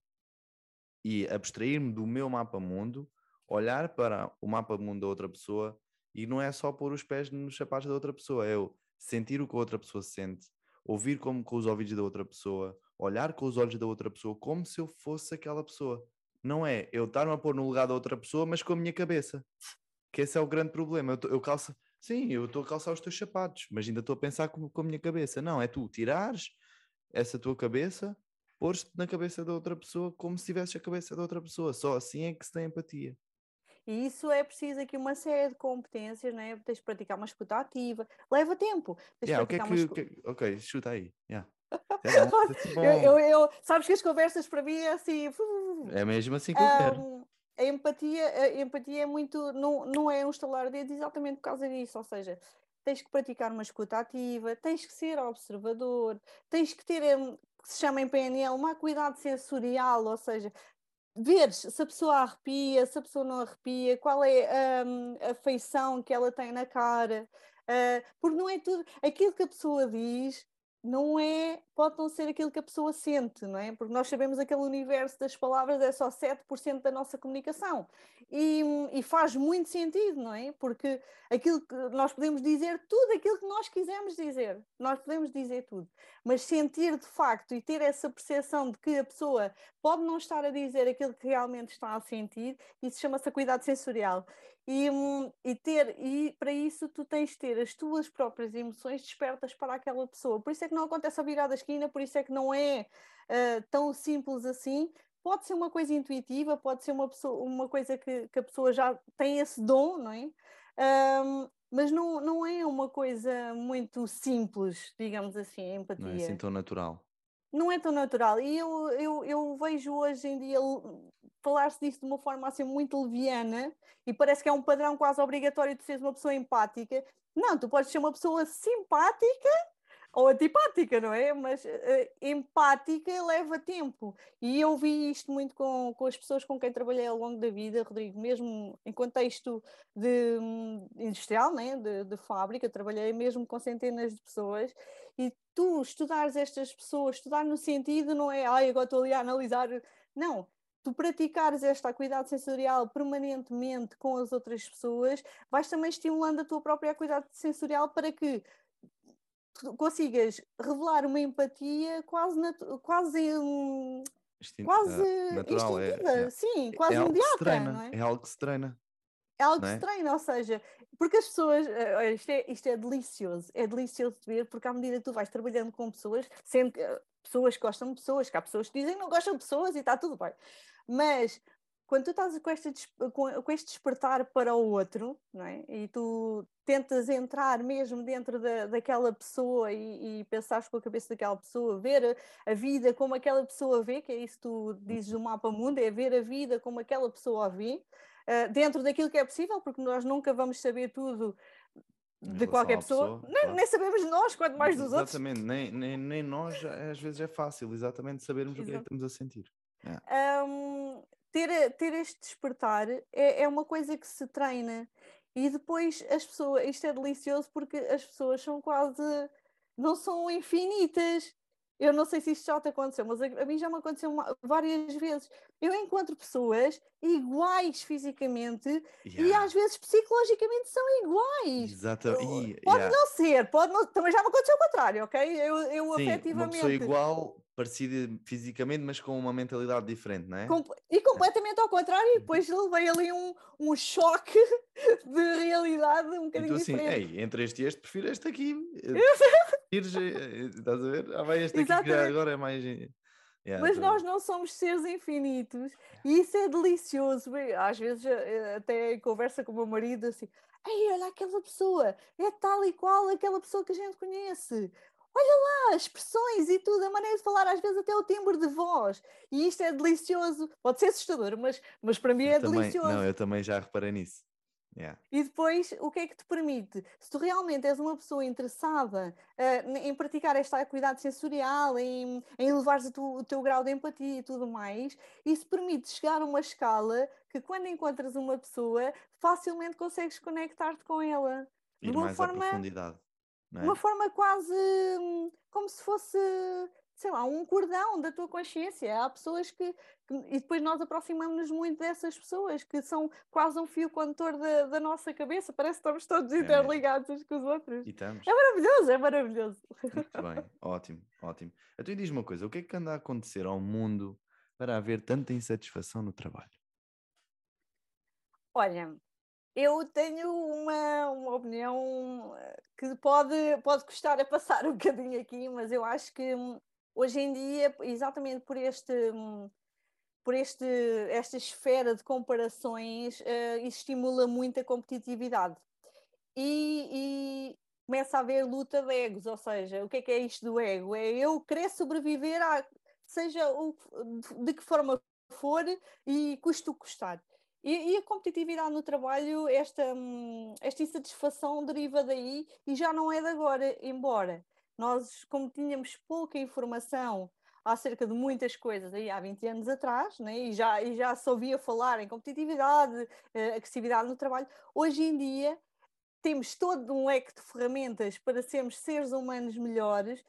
e abstrair-me do meu mapa mundo, olhar para o mapa mundo da outra pessoa e não é só pôr os pés nos sapatos da outra pessoa, é eu sentir o que a outra pessoa sente, ouvir como com os ouvidos da outra pessoa, olhar com os olhos da outra pessoa, como se eu fosse aquela pessoa. Não é eu estar-me a pôr no lugar da outra pessoa, mas com a minha cabeça. Que esse é o grande problema. Eu, eu calço, sim, eu estou a calçar os teus sapatos, mas ainda estou a pensar com, com a minha cabeça. Não, é tu tirares essa tua cabeça, pôr-te na cabeça da outra pessoa como se tivesse a cabeça da outra pessoa. Só assim é que se tem empatia. E isso é preciso aqui uma série de competências, né? tens de praticar uma escuta ativa, leva tempo. Yeah, que é que, escuta... que, ok, chuta aí. Yeah. *laughs* É bom, é eu, eu, eu, sabes que as conversas para mim é assim. É mesmo assim que eu um, quero. A empatia, a empatia é muito, não, não é um estalar de dedos exatamente por causa disso, ou seja, tens que praticar uma escuta ativa, tens que ser observador, tens que ter, um, que se chama em PNL, uma cuidado sensorial, ou seja, veres se a pessoa arrepia, se a pessoa não arrepia, qual é um, a feição que ela tem na cara, uh, porque não é tudo, aquilo que a pessoa diz não é, pode não ser aquilo que a pessoa sente, não é? Porque nós sabemos aquele universo das palavras é só 7% da nossa comunicação. E, e, faz muito sentido, não é? Porque aquilo que nós podemos dizer tudo aquilo que nós quisermos dizer, nós podemos dizer tudo, mas sentir de facto e ter essa percepção de que a pessoa pode não estar a dizer aquilo que realmente está a sentir, isso chama-se cuidado sensorial. E, hum, e, ter, e para isso tu tens de ter as tuas próprias emoções despertas para aquela pessoa. Por isso é que não acontece a virar da esquina, por isso é que não é uh, tão simples assim. Pode ser uma coisa intuitiva, pode ser uma, pessoa, uma coisa que, que a pessoa já tem esse dom, não é? Um, mas não, não é uma coisa muito simples, digamos assim, a empatia. Não é assim tão natural. Não é tão natural. E eu, eu, eu vejo hoje em dia falar-se disso de uma forma assim muito leviana e parece que é um padrão quase obrigatório de seres uma pessoa empática. Não, tu podes ser uma pessoa simpática ou antipática, não é? Mas uh, empática leva tempo. E eu vi isto muito com, com as pessoas com quem trabalhei ao longo da vida, Rodrigo, mesmo em contexto de, um, industrial, né? de, de fábrica, trabalhei mesmo com centenas de pessoas. E tu estudares estas pessoas, estudar no sentido não é, ai, agora estou ali a analisar. Não, tu praticares esta acuidade sensorial permanentemente com as outras pessoas, vais também estimulando a tua própria acuidade sensorial para que consigas revelar uma empatia quase, quase, um, quase uh, natural, é, é, sim, é quase é imediata. Treina, não é? é algo que se treina. É algo que se é? treina, ou seja, porque as pessoas, eh, isto é, isto é delicioso, é delicioso de ver, porque à medida que tu vais trabalhando com pessoas, sempre que eh, pessoas gostam de pessoas, que há pessoas que dizem que não gostam de pessoas e está tudo bem. Mas quando tu estás com este, com, este despertar para o outro, não é? e tu tentas entrar mesmo dentro da, daquela pessoa e, e pensares com a cabeça daquela pessoa, ver a, a, vida como aquela pessoa vê, que é isso que tu dizes do mapa mundo, é ver a vida como aquela pessoa vê, uh, dentro daquilo que é possível, porque nós nunca vamos saber tudo de qualquer pessoa, pessoa nem, claro. nem, sabemos nós, quanto mais dos exatamente, outros. Exatamente, nem, nem, nem nós, às vezes é fácil, exatamente, sabermos Exato. o que é que estamos a sentir. É. Um, ter, ter este despertar é, é uma coisa que se treina e depois as pessoas, isto é delicioso porque as pessoas são quase, não são infinitas. Eu não sei se isto já te aconteceu, mas a, a mim já me aconteceu uma, várias vezes. Eu encontro pessoas iguais fisicamente yeah. e às vezes psicologicamente são iguais. Exatamente. Pode yeah. não ser, pode não, também já me aconteceu o contrário, ok? Eu, eu Sim, afetivamente. Uma pessoa igual parecida fisicamente, mas com uma mentalidade diferente, não é? E completamente ao contrário, e depois levei ali um, um choque *laughs* de realidade um bocadinho assim, diferente. Ei, entre este e este, prefiro este aqui. *laughs* Prefiro, eh, estás a ver? Ah, vai este aqui que agora é mais. Yeah, mas nós não somos seres infinitos e isso é delicioso. Às vezes, eh, até conversa com o meu marido, assim: Ei, olha aquela pessoa, é tal e qual aquela pessoa que a gente conhece olha lá, expressões e tudo, a maneira de falar, às vezes até o timbre de voz. E isto é delicioso. Pode ser assustador, mas, mas para mim é também, delicioso. Não, eu também já reparei nisso. Yeah. E depois, o que é que te permite? Se tu realmente és uma pessoa interessada uh, em praticar esta acuidade sensorial, em, em o, o teu grau de empatia e tudo mais, isso permite chegar a uma escala que quando encontras uma pessoa, facilmente consegues conectar-te com ela. Ir de uma mais forma, profundidade. É? Uma forma quase hum, como se fosse, sei lá, um cordão da tua consciência. Há pessoas que, que e depois nós aproximamos-nos muito dessas pessoas que são quase um fio condutor da, da nossa cabeça. Parece que estamos todos é interligados uns com os outros. É maravilhoso, é maravilhoso. Muito bem, *laughs* ótimo, ótimo. Então diz uma coisa: o que é que anda a acontecer ao mundo para haver tanta insatisfação no trabalho? Olha, eu tenho uma, uma opinião eh, que pode, pode custar a passar *laughs* um bocadinho aqui, mas eu acho que hum, hoje em dia, exatamente por este hum, por este, esta esfera de comparações, uh, estimula muito a competitividade. E, e, começa a haver luta de egos, ou seja, o que é que é isto do ego? É eu querer sobreviver, a, seja o, de que forma for e custo custar. E, e, a competitividade no trabalho, esta, hum, esta insatisfação deriva daí e já não é de agora, embora nós, como tínhamos pouca informação acerca de muitas coisas aí há 20 anos atrás, né? e, já, e já se ouvia falar em competitividade, eh, agressividade no trabalho, hoje em dia temos todo um leque de ferramentas para sermos seres humanos melhores,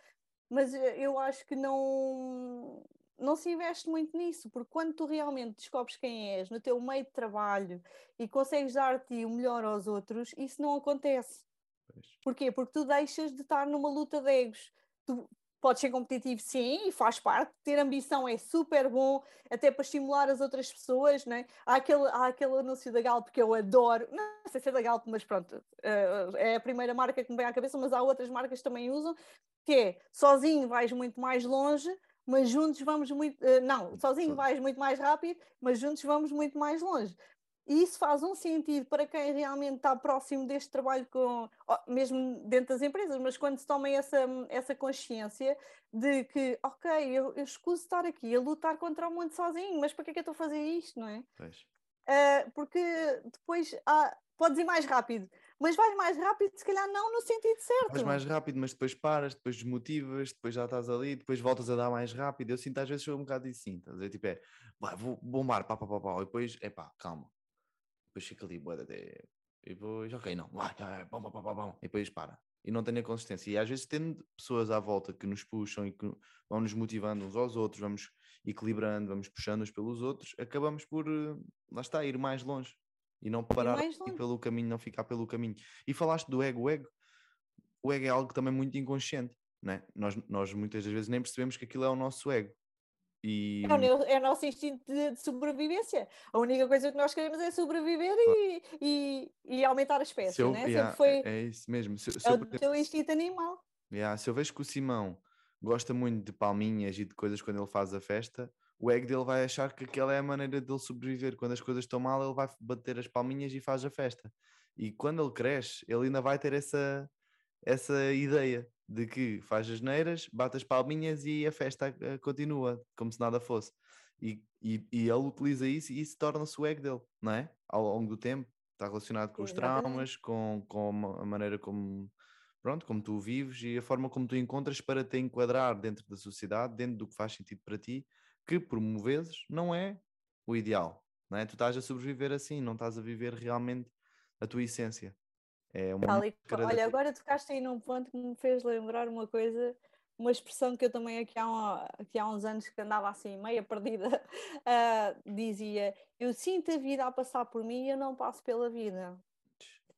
mas eh, eu acho que não, não se investe muito nisso, porque quando tu realmente descobres quem és no teu meio de trabalho e consegues dar-te o melhor aos outros, isso não acontece. Pois. Porquê? Porque tu deixas de estar numa luta de egos. Tu podes ser competitivo, sim, e faz parte. Ter ambição é super bom, até para estimular as outras pessoas. Né? Há, aquele, há aquele anúncio da Galp que eu adoro, não sei se é da Galp, mas pronto, uh, é a primeira marca que me vem à cabeça, mas há outras marcas que também usam, que é sozinho vais muito mais longe, mas juntos vamos muito. Uh, não, sozinho vais muito mais rápido, mas juntos vamos muito mais longe. E isso faz um sentido para quem realmente está próximo deste trabalho, com, mesmo dentro das empresas, mas quando se toma essa, essa consciência de que, ok, eu, eu escuso estar aqui a lutar contra o mundo sozinho, mas para que é que eu estou a fazer isto, não é? Pois. Uh, porque depois há, podes ir mais rápido, mas vais mais rápido, se calhar não no sentido certo. Vais mais rápido, mas depois paras, depois desmotivas, depois já estás ali, depois voltas a dar mais rápido. Eu sinto às vezes um bocado assim, estás a? Tipo, é, vai, vou bombar, pá, pá, pá, pá, e depois, é pá, calma, depois fica ali, boa, até. E depois, ok, não, vai, vai, bom, bom, bom, bom, e depois para. E não tem a consistência. E às vezes, tendo pessoas à volta que nos puxam e que vão nos motivando uns aos outros, vamos equilibrando, vamos puxando uns pelos outros, acabamos por, eh, lá está, ir mais longe e não parar e pelo caminho, não ficar pelo caminho. E falaste do ego, o ego, o ego é algo também muito inconsciente, né? nós, nós muitas das vezes nem percebemos que aquilo é o nosso ego. E... É, o, é o nosso instinto de, de, sobrevivência. A única coisa que nós queremos é sobreviver e, e, e aumentar a espécie, eu, né? yeah, foi... É, é isso mesmo. Se, se é o teu instinto animal. Yeah, se eu vejo que o Simão gosta muito de palminhas e de coisas quando ele faz a festa, o ego dele vai achar que aquela é a maneira dele sobreviver. Quando as coisas estão mal, ele vai bater as palminhas e faz a festa. E quando ele cresce, ele ainda vai ter essa, essa ideia de que faz as neiras, bate as palminhas e a festa eh, continua, como se nada fosse. E, e, e ele utiliza isso e isso torna-se o ego dele, não é? Ao longo do tempo, está relacionado com os traumas, com, com a maneira como, pronto, como tu vives e a forma como tu encontras para te enquadrar dentro da sociedade, dentro do que faz sentido para ti, que por vezes não é o ideal, não é? Tu estás a sobreviver assim, não estás a viver realmente a tua essência. É uma olha, agora tocaste aí num ponto que me fez lembrar uma coisa, uma expressão que eu também aqui há, um, aqui há uns anos que andava assim meia perdida, uh, *laughs* dizia, eu sinto a vida a passar por mim e eu não passo pela vida.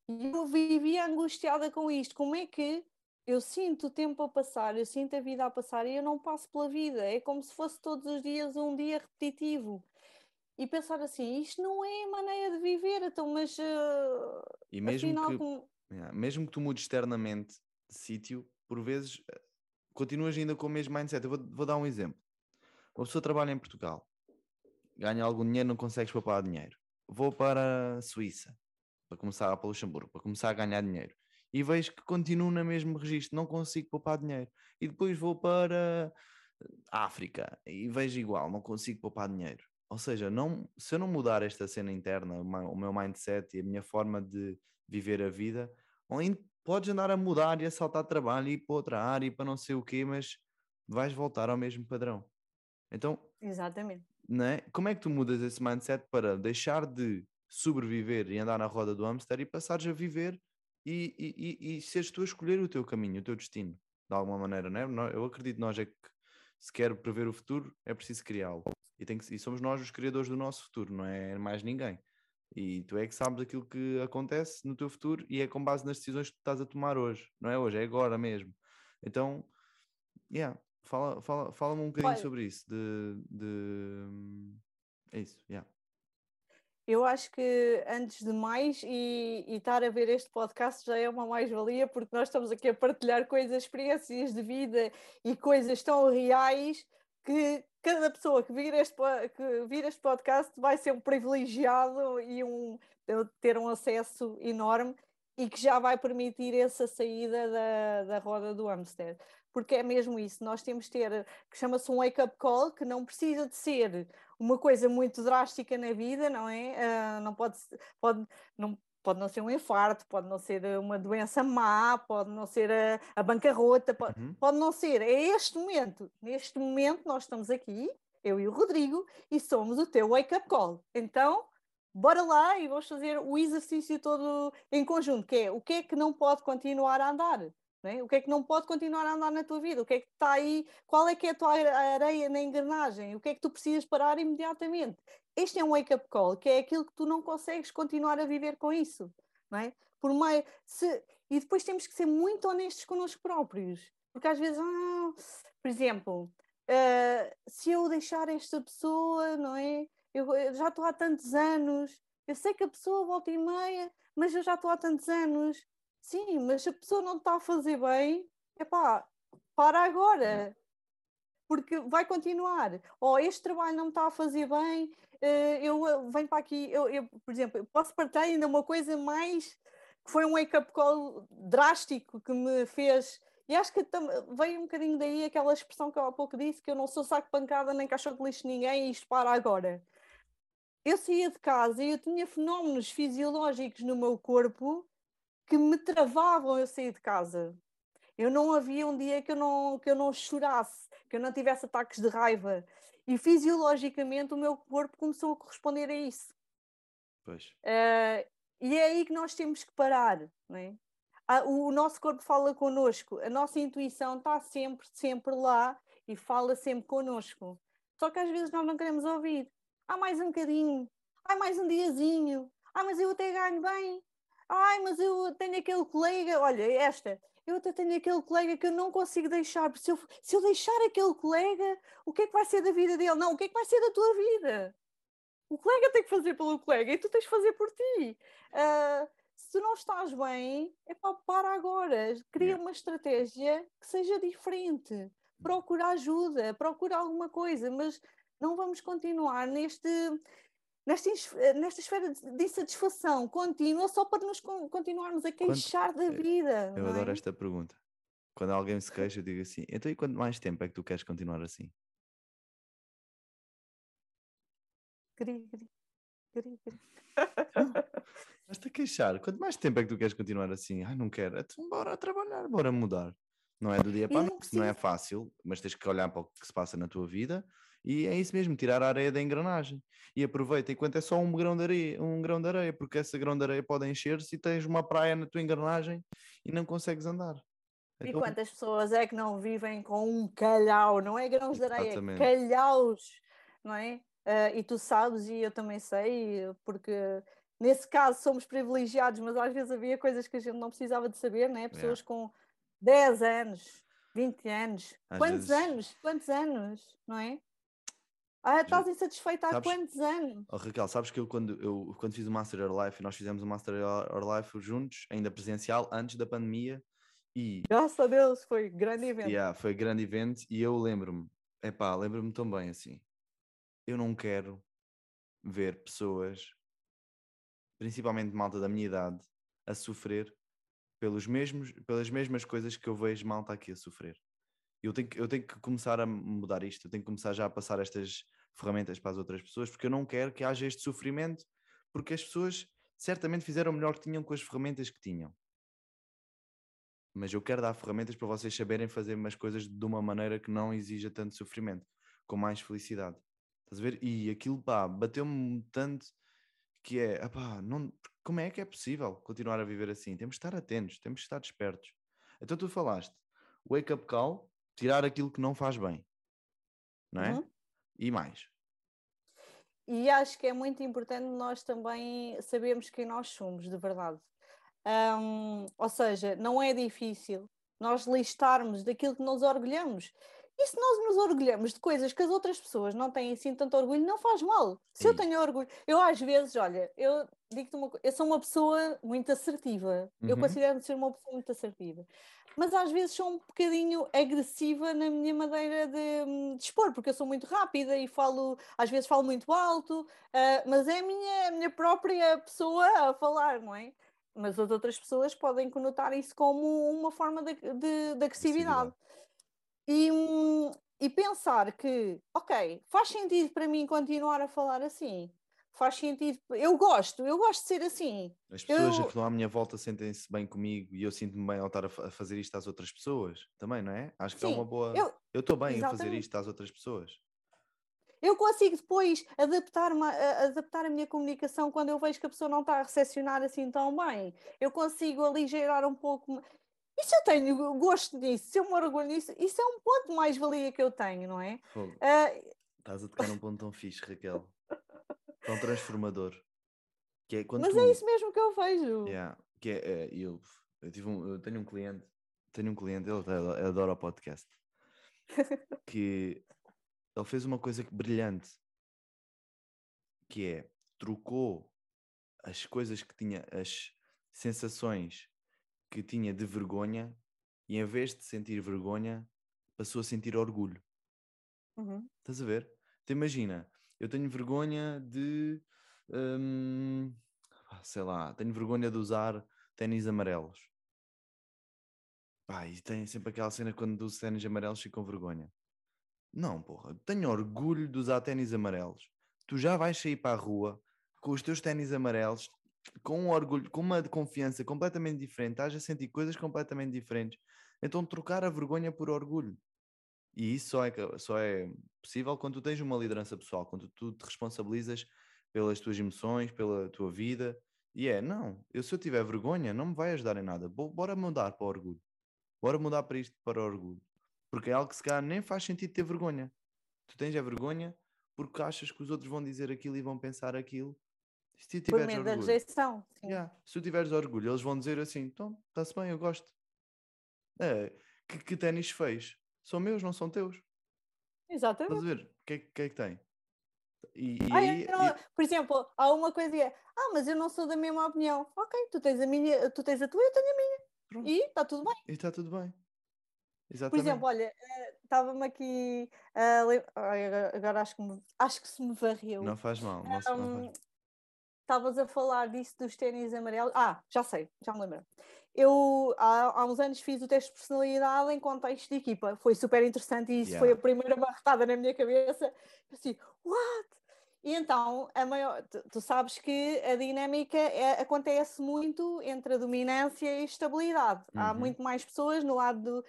E eu vivia angustiada com isto, como é que eu sinto o tempo a passar, eu sinto a vida a passar e eu não passo pela vida, é como se fosse todos os dias um dia repetitivo e pensar assim, isto não é a maneira de viver, então, mas uh, e mesmo afinal, que, como... mesmo que tu mudes externamente de sítio, por vezes eh, continuas ainda com o mesmo mindset. Eu vou, vou dar um exemplo. Uma pessoa trabalha em Portugal, ganha algum dinheiro, não consegues poupar dinheiro. Vou para a Suíça, para começar para Luxemburgo, para começar a ganhar dinheiro. E vejo que continuo no mesmo registro, não consigo poupar dinheiro. E depois vou para a África e vejo igual, não consigo poupar dinheiro ou seja, não, se eu não mudar esta cena interna, o meu mindset e a minha forma de viver a vida, podes andar a mudar e a saltar trabalho e ir para outra área e para não sei o quê, mas vais voltar ao mesmo padrão. Então, Exatamente. Né? como é que tu mudas esse mindset para deixar de sobreviver e andar na roda do hamster e passares a viver e, e, e, e seres tu a escolher o teu caminho, o teu destino, de alguma maneira, né? Eu acredito nós é que se quer prever o futuro, é preciso criá-lo. E, tem que, e somos nós os criadores do nosso futuro, não é mais ninguém. E tu é que sabes aquilo que acontece no teu futuro e é com base nas decisões que tu estás a tomar hoje. Não é hoje, é agora mesmo. Então, yeah, fala, fala, fala-me um bocadinho Olha, sobre isso. De, de... É isso, yeah. Eu acho que antes de mais, e, e estar a ver este podcast já é uma mais-valia, porque nós estamos aqui a partilhar coisas, experiências de vida e coisas tão reais que cada pessoa que vir este, que vir este podcast vai ser um privilegiado e um, ter um acesso enorme e que já vai permitir essa saída da, da roda do hamster. Porque é mesmo isso, nós temos de ter, que chama-se um wake-up call, que não precisa de ser uma coisa muito drástica na vida, não é? Uh, não pode, pode, não, pode não ser um infarto, pode não ser eh, uma doença má, pode não ser a, a bancarrota, pode, uhum. pode não ser. É este momento. Neste momento nós estamos aqui, eu e o Rodrigo, e somos o teu wake-up call. Então, bora lá e vamos fazer o exercício todo em conjunto, que é o que é que não pode continuar a andar? É? O que é que não pode continuar a andar na tua vida? O que é que está aí? Qual é que é a tua areia na engrenagem? O que é que tu precisas parar imediatamente? Este é um wake-up call, que é aquilo que tu não consegues continuar a viver com isso, não é? Por meio, se, e depois temos que ser muito honestos connosco próprios, porque às vezes, ah, por exemplo, uh, se eu deixar esta pessoa, não é? Eu, eu já estou há tantos anos, eu sei que a pessoa volta e meia, mas eu já estou há tantos anos, Sim, mas se a pessoa não está a fazer bem, é pá, para agora. Porque vai continuar. Ou oh, este trabalho não me está a fazer bem, eh, eu venho para aqui, eu, eu, por exemplo, eu posso partilhar ainda uma coisa mais que foi um wake-up call drástico que me fez. E acho que veio um bocadinho daí aquela expressão que eu há pouco disse, que eu não sou saco pancada nem caixote de lixo de ninguém e isto para agora. Eu saía de casa e eu tinha fenómenos fisiológicos no meu corpo que me travavam eu sair de casa. Eu não havia um dia que eu não, que eu não chorasse, que eu não tivesse ataques de raiva. E fisiologicamente o meu corpo começou a corresponder a isso. Pois. Uh, e é aí que nós temos que parar. Não é? Ah, o, o nosso corpo fala connosco, a nossa intuição está sempre, sempre lá e fala sempre connosco. Só que às vezes nós não queremos ouvir. Há mais um bocadinho, há mais um diazinho, ah, mas eu até ganho bem, Ai, mas eu tenho aquele colega, olha, esta, eu até tenho aquele colega que eu não consigo deixar, se eu, se eu deixar aquele colega, o que é que vai ser da vida dele? Não, o que é que vai ser da tua vida? O colega tem que fazer pelo colega e tu tens que fazer por ti. Uh, se tu não estás bem, é para para agora. Cria uma estratégia que seja diferente. Procura ajuda, procura alguma coisa, mas não vamos continuar neste nesta, eh, nesta esfera de insatisfação contínua só para nos continuarmos a queixar Quanto, da eh, vida. Eu adoro é? esta pergunta. Quando alguém se queixa, eu digo assim: então e quanto mais tempo é que tu queres continuar assim? Cri, cri, cri, cri. *laughs* Estás-te a queixar. Quanto mais tempo é que tu queres continuar assim? Ai, não quero. Então bora trabalhar, bora mudar. Não é do dia para a noite, não é fácil, mas tens que olhar para o que se passa na tua vida e é isso mesmo, tirar a areia da engrenagem. E aproveita enquanto é só um grão de areia, um grão de areia porque essa grão de areia pode encher-se e tens uma praia na tua engrenagem e não consegues andar. E então... quantas pessoas é que não vivem com um calhau, não é grãos de areia, é calhaus, não é? Uh, e tu sabes, e eu também sei, porque nesse caso somos privilegiados, mas às vezes havia coisas que a gente não precisava de saber, não é? Pessoas yeah. com 10 anos, 20 anos, às quantos vezes... anos? Quantos anos, não é? Ah, estás insatisfeita há sabes, quantos anos? Oh, Raquel, sabes que eu quando, eu quando fiz o Master Your Life, nós fizemos o Master Your Life juntos, ainda presencial, antes da pandemia, e... Graças a Deus, foi grande evento. Yeah, foi grande evento, e eu lembro-me, epá, lembro-me tão bem assim, eu não quero ver pessoas, principalmente malta da minha idade, a sofrer pelos mesmos, pelas mesmas coisas que eu vejo malta aqui a sofrer. Eu tenho, que, eu tenho que começar a mudar isto, eu tenho que começar já a passar estas ferramentas para as outras pessoas, porque eu não quero que haja este sofrimento, porque as pessoas certamente fizeram o melhor que tinham com as ferramentas que tinham. Mas eu quero dar ferramentas para vocês saberem fazer umas coisas de uma maneira que não exija tanto sofrimento, com mais felicidade. Estás a ver? E aquilo, pá, bateu-me tanto que é, pá, não, como é que é possível continuar a viver assim? Temos de estar atentos, temos de estar despertos. Então tu falaste, wake up call, tirar aquilo que não faz bem, não é? Uhum. E mais. E acho que é muito importante nós também sabermos quem nós somos, de verdade. Um, ou seja, não é difícil nós listarmos daquilo que nos orgulhamos. E se nós nos orgulhamos de coisas que as outras pessoas não têm assim tanto orgulho, não faz mal. Se Sim. eu tenho orgulho, eu às vezes, olha, eu digo-te uma coisa, eu sou uma pessoa muito assertiva. Uhum. Eu considero-me ser uma pessoa muito assertiva mas às vezes sou um bocadinho agressiva na minha maneira de, hum, de expor, porque eu sou muito rápida e falo, às vezes falo muito alto, uh, mas é a minha, a minha própria pessoa a falar, não é? Mas as outras pessoas podem conotar isso como uma forma de, de, de agressividade. E, hum, e pensar que, ok, faz sentido para mim continuar a falar assim, faz sentido. Eu gosto, eu gosto de ser assim. As pessoas eu... que estão à minha volta sentem-se bem comigo e eu sinto-me bem ao estar a fazer isto às outras pessoas também, não é? Acho que Sim, é uma boa. Eu estou bem exatamente. a fazer isto às outras pessoas. Eu consigo depois adaptar, -me, adaptar a minha comunicação quando eu vejo que a pessoa não está a recepcionar assim tão bem. Eu consigo aligerar um pouco. E se eu tenho gosto nisso, se eu me orgulho nisso, isso é um ponto mais valia que eu tenho, não é? Uh... Estás a tocar num ponto tão fixe, Raquel. Tão transformador. Que é Mas tu... é isso mesmo que eu vejo. Yeah, que é, é eu, eu, tive um, eu tenho um cliente, tenho um cliente, ele, ele adora o podcast, *laughs* que ele fez uma coisa brilhante, que é trocou as coisas que tinha, as sensações que tinha de vergonha e em vez de sentir vergonha, passou a sentir orgulho. Uhum. Estás a ver? Te então imagina, eu tenho vergonha de. Hum, sei lá, tenho vergonha de usar ténis amarelos. Pá, e tem sempre aquela cena quando uso ténis amarelos fico com vergonha. Não, porra, tenho orgulho de usar ténis amarelos. Tu já vais sair para a rua com os teus ténis amarelos, com um orgulho, com uma confiança completamente diferente, estás a sentir coisas completamente diferentes. Então trocar a vergonha por orgulho. E isso só é, só é possível quando tu tens uma liderança pessoal, quando tu te responsabilizas pelas tuas emoções, pela tua vida. E é, não, eu se eu tiver vergonha, não me vai ajudar em nada. Bora mudar para o orgulho. Bora mudar para isto, para o orgulho. Porque é algo que se calhar nem faz sentido ter vergonha. Tu tens a vergonha porque achas que os outros vão dizer aquilo e vão pensar aquilo se tu tiveres Por medo orgulho, da rejeição. Yeah, se tu tiveres orgulho, eles vão dizer assim: então, está-se bem, eu gosto. É, que, que ténis fez? São meus, não são teus. Exatamente. Estás a ver? O que, é, que é que tem? E, não, e, Por exemplo, há uma coisa que é: ah, mas eu não sou da mesma opinião. Ok, tu tens a minha, tu tens a tua, eu tenho a minha. Pronto. E está tudo bem. E está tudo bem. Exatamente. Por exemplo, olha, eh, estava-me aqui. Uh, agora acho que, me, acho que se me varreu. Não faz mal. Não, um, não faz estavas a falar disso dos ténis amarelos. Ah, já sei, já me lembro. Eu há, há, uns anos fiz o teste de personalidade em contexto de equipa. Foi super interessante e isso yeah. foi a primeira barretada na minha cabeça. Eu assim, what? E então, a maior, tu, tu sabes que a dinâmica é, acontece muito entre a dominância e a estabilidade. Uhum. Há muito mais pessoas no lado do,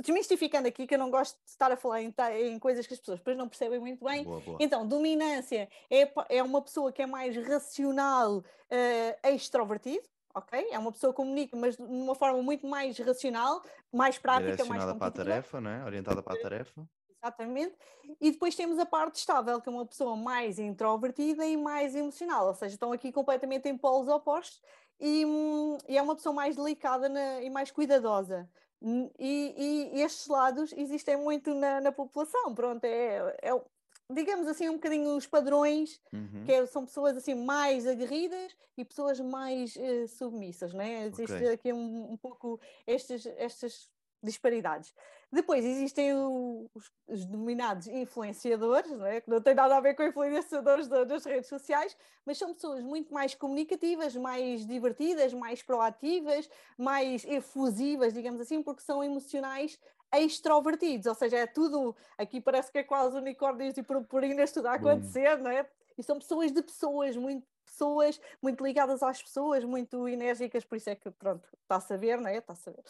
desmistificando aqui, que eu não gosto de estar a falar em, em coisas que as pessoas depois não percebem muito bem. Boa, boa. Então, dominância é, é uma pessoa que é mais racional, uh, extrovertido, ok? É uma pessoa que comunica, mas de uma forma muito mais racional, mais prática, mais para a tarefa, não é? Orientada para a tarefa. Exatamente. E depois temos a parte estável, que é uma pessoa mais introvertida e mais emocional, ou seja, estão aqui completamente em polos opostos e, hum, e é uma pessoa mais delicada na, e mais cuidadosa. E, e, estes lados existem muito na, na população, pronto, é, é, digamos assim um bocadinho os padrões, uhum. que é, são pessoas assim mais aguerridas e pessoas mais uh, submissas, né? Existe okay. aqui um, um pouco estes, estas disparidades. Depois existem os, os, denominados influenciadores, não é? que não tem nada a ver com influenciadores das redes sociais, mas são pessoas muito mais comunicativas, mais divertidas, mais proativas, mais efusivas, digamos assim, porque são emocionais extrovertidos, ou seja, é tudo, aqui parece que é quase unicórnios e purpurinas tudo a acontecer, não é? E são pessoas de pessoas, muito pessoas, muito ligadas às pessoas, muito enérgicas, por isso é que, pronto, está a saber, não é? Está a saber.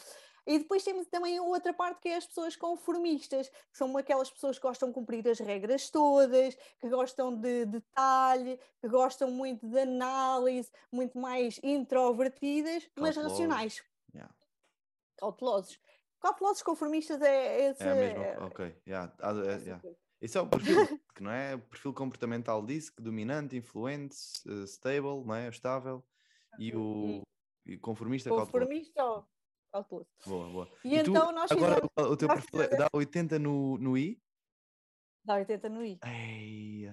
E depois temos também outra parte que é as pessoas conformistas, que são aquelas pessoas que gostam de cumprir as regras todas, que gostam de detalhe, que gostam muito de análise, muito mais introvertidas, mas racionais. Yeah. Cautelosos. Cautelosos conformistas é esse. É mesmo, é, ok. Yeah. Ah, é, yeah. Esse é o perfil, *laughs* que não é? O perfil comportamental disso, que dominante, influente, uh, stable, não é? Estável. E o e conformista, conformista cauteloso cálculo. Boa, boa. E, e então tu, nós agora fizemos... o teu perfil é, dá 80 no, no I? Dá 80 no I. Ei.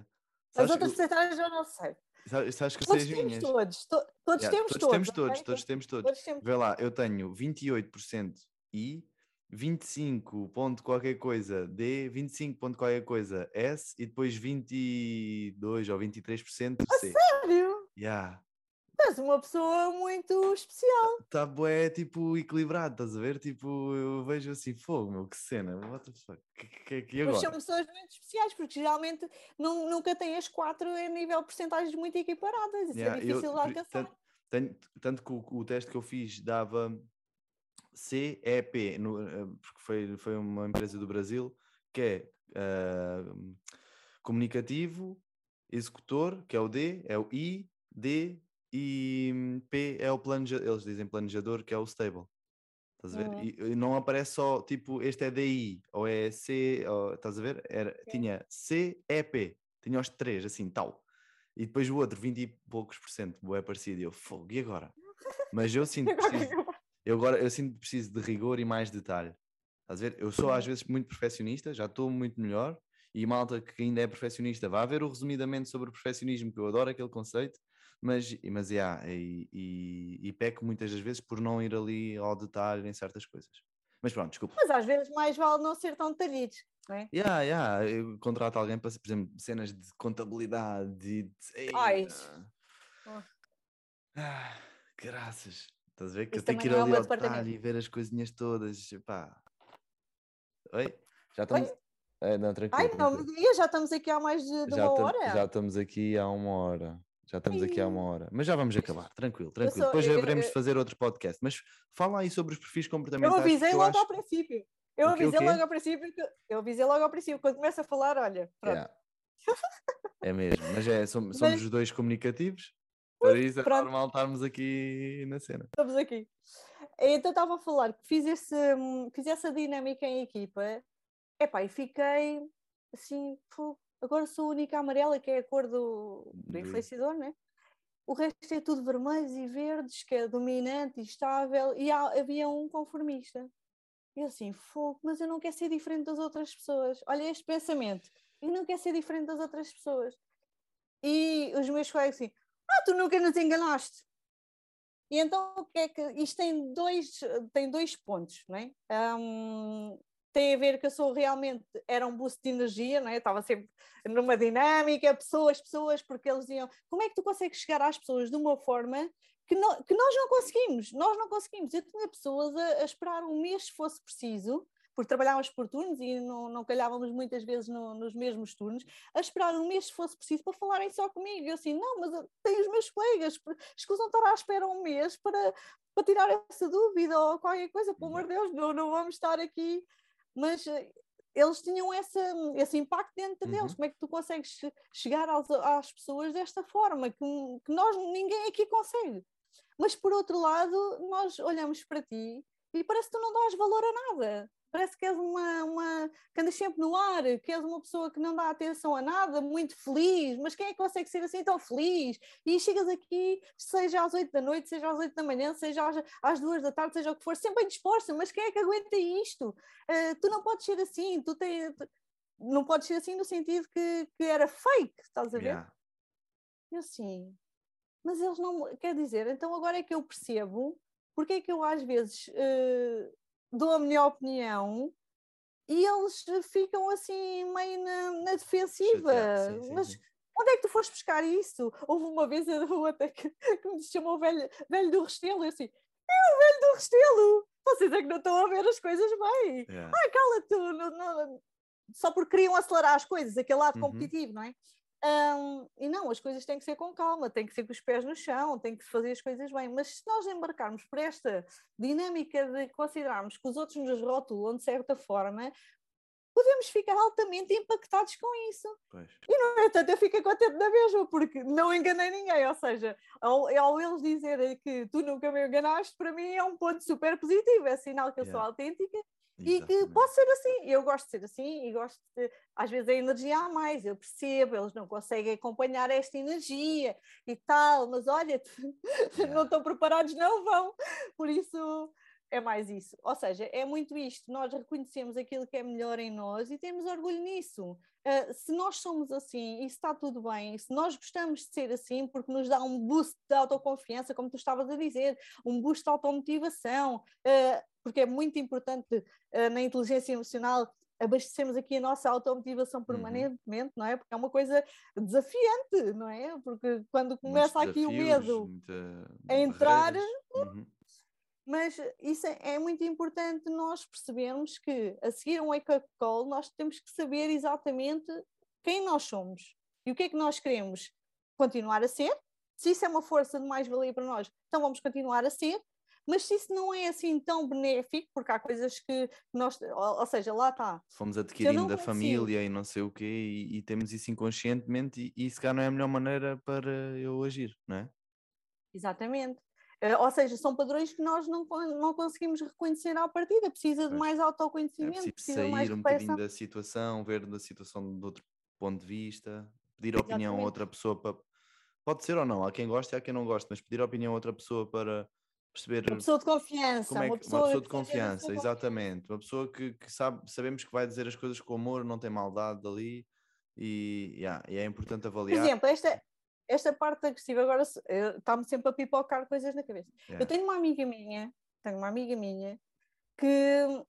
As outras porcentagens eu não sei. Sabes, sabes que todos temos minhas. todos, to, todos yeah, temos todos. Todos temos todos, todos temos todos. todos temos Vê lá, eu tenho 28% I, 25 ponto qualquer coisa D, 25 ponto qualquer coisa S e depois 22 ou 23% C. A sério? Yeah. És uma pessoa muito especial. Tá bué, tipo, equilibrado, estás a ver? Tipo, eu vejo assim, fogo, meu, que cena, what the fuck, que, que, que agora? Mas são pessoas muito especiais, porque geralmente não, nunca têm as quatro em nível de porcentagens muito equiparadas, isso é yeah, é difícil eu, de alcançar. Tanto, tanto que o, o, teste que eu fiz dava CEP, no, eh, porque foi, foi uma empresa do Brasil, que é uh, comunicativo, executor, que é o D, é o I, D, e hum, P é o planejador, eles dizem planejador, que é o stable. Estás a ver? Uhum. E, e, não aparece só tipo este é DI ou é C, ou, estás a ver? Era, tinha C, E, P. Tinha os três, assim, tal. E depois o outro, 20 e poucos por cento, é parecido. E eu, fogo, e agora? *laughs* Mas eu sinto preciso, eu agora eu sinto preciso de rigor e mais detalhe. Estás a ver? Eu sou às vezes muito perfeccionista, já estou muito melhor. E malta que ainda é perfeccionista, vá ver o resumidamente sobre o perfeccionismo, que eu adoro aquele conceito mas, mas yeah, e, e, e peco muitas das vezes por não ir ali ao detalhe em certas coisas. Mas pronto, desculpa. Mas às vezes mais vale não ser tão detalhidos, não é? Yeah, yeah. Eu contrato alguém para, por exemplo, cenas de contabilidade e de. Ai. Ah, graças. Estás a ver que Isso eu tenho que ir é ali ao detalhe e ver as coisinhas todas. Pá. Oi? Já estamos. Oi? É, não, tranquilo. Ai, não, tranquilo. já estamos aqui há mais de, de uma hora. Já estamos aqui há uma hora. Já estamos aqui há uma hora, mas já vamos acabar, tranquilo, tranquilo. Sou, Depois já veremos eu, fazer outro podcast, mas fala aí sobre os perfis comportamentais. Eu avisei logo acho... ao princípio. Eu avisei logo ao princípio, eu avisei logo ao princípio, quando começa a falar, olha, pronto. Yeah. É mesmo, mas é, somos, somos mas... os dois comunicativos, por isso é pronto. normal estarmos aqui na cena. Estamos aqui. Então estava a falar que fiz, esse, fiz essa dinâmica em equipa, epá, e fiquei assim, Agora sou a única amarela, que é a cor do, do influenciador, né? O resto é tudo vermelhos e verdes, que é dominante e estável, e há, havia um conformista. E eu assim, fogo, mas eu não quero ser diferente das outras pessoas. Olha este pensamento. Eu não quero ser diferente das outras pessoas. E os meus colegas assim, ah, tu nunca nos enganaste. E então o que é que isto tem dois, tem dois pontos, não é? Um, tem a ver que eu sou realmente, era um boost de energia, não é? estava sempre numa dinâmica, pessoas, pessoas, porque eles diziam, como é que tu consegues chegar às pessoas de uma forma que, que nós não conseguimos, nós não conseguimos. Eu tinha pessoas a, a esperar um mês se fosse preciso, porque trabalhávamos por turnos e não, não calhávamos muitas vezes no, nos mesmos turnos, a esperar um mês se fosse preciso para falarem só comigo. Eu assim, não, mas tenho os meus colegas, escusam estar à espera um mês para, para tirar essa dúvida ou qualquer coisa, pelo amor de Deus, não, não vamos estar aqui mas eh, eles tinham essa, esse impacto dentro uhum. deles. Como é que tu consegues chegar aos, às pessoas desta forma que, que nós, ninguém aqui consegue? Mas por outro lado, nós olhamos para ti e parece que tu não dás valor a nada parece que és uma, uma que andas sempre no ar, que és uma pessoa que não dá atenção a nada, muito feliz, mas quem é que consegue ser assim tão feliz? E chegas aqui, seja às 8 da noite, seja às 8 da manhã, seja às, às 2 da tarde, seja o que for, sempre bem disposta, mas quem é que aguenta isto? Uh, tu não podes ser assim, tu tens. Não podes ser assim no sentido que, que era fake, estás a ver? Yeah. Eu sim. Mas eles não. Quer dizer, então agora é que eu percebo porque é que eu às vezes uh, dou a minha opinião e eles ficam assim meio na, na defensiva. Sim, sim, Mas sim. onde é que tu foste buscar isso? Houve uma vez a até que, que me chamou velho, velho do Restelo, e assim, é o velho do Restelo! Vocês é que não estão a ver as coisas bem. Yeah. Ai, cala-te! Só porque queriam acelerar as coisas, aquele lado uhum. competitivo, não é? Um, e não, as coisas têm que ser com calma, têm que ser com os pés no chão, têm que se fazer as coisas bem. Mas se nós embarcarmos por esta dinâmica de considerarmos que os outros nos rotulam de certa forma, podemos ficar altamente impactados com isso. Pois. E, no entanto, eu fico contente da mesma, porque não enganei ninguém. Ou seja, ao, ao, eles dizerem que tu nunca me enganaste, para mim é um ponto super positivo, é sinal que eu yeah. sou autêntica e que posso ser assim, eu gosto de ser assim e gosto de, às vezes a energia há mais, eu percebo, eles não conseguem acompanhar esta energia e tal, mas olha, *laughs* yeah. não estão preparados, não vão, por isso é mais isso. Ou seja, é muito isto, nós reconhecemos aquilo que é melhor em nós e temos orgulho nisso. Uh, se nós somos assim e está tudo bem, se nós gostamos de ser assim, porque nos dá um boost de autoconfiança, como tu estavas a dizer, um boost de automotivação, uh, porque é muito importante uh, na inteligência emocional abastecemos aqui a nossa automotivação uhum. permanentemente, não é? Porque é uma coisa desafiante, não é? Porque quando começa aqui o medo muita... a entrar, uhum. mas isso é, é, muito importante nós percebermos que a seguir um wake-up call nós temos que saber exatamente quem nós somos e o que é que nós queremos continuar a ser. Se isso é uma força de mais-valia para nós, então vamos continuar a ser mas se isso não é assim tão benéfico, porque há coisas que nós, ou, ou seja, lá está. Fomos adquirindo da família e não sei o quê, e, e, temos isso inconscientemente, e, e se calhar não é a melhor maneira para eu agir, não é? Exatamente. Uh, ou seja, são padrões que nós não, não conseguimos reconhecer à partida, precisa de mais autoconhecimento, é precisa sair mais um bocadinho da situação, ver da situação de outro ponto de vista, pedir Exatamente. opinião a outra pessoa para. Pode ser ou não, há quem goste e há quem não goste, mas pedir opinião a outra pessoa para perceber. Uma pessoa de confiança. É que, uma pessoa, uma pessoa de confiança, exatamente. Uma pessoa que, que, sabe, sabemos que vai dizer as coisas com amor, não tem maldade ali e, yeah, e é importante avaliar. Por exemplo, esta, esta parte agressiva agora está-me sempre a pipocar coisas na cabeça. Yeah. Eu tenho uma amiga minha, tenho uma amiga minha que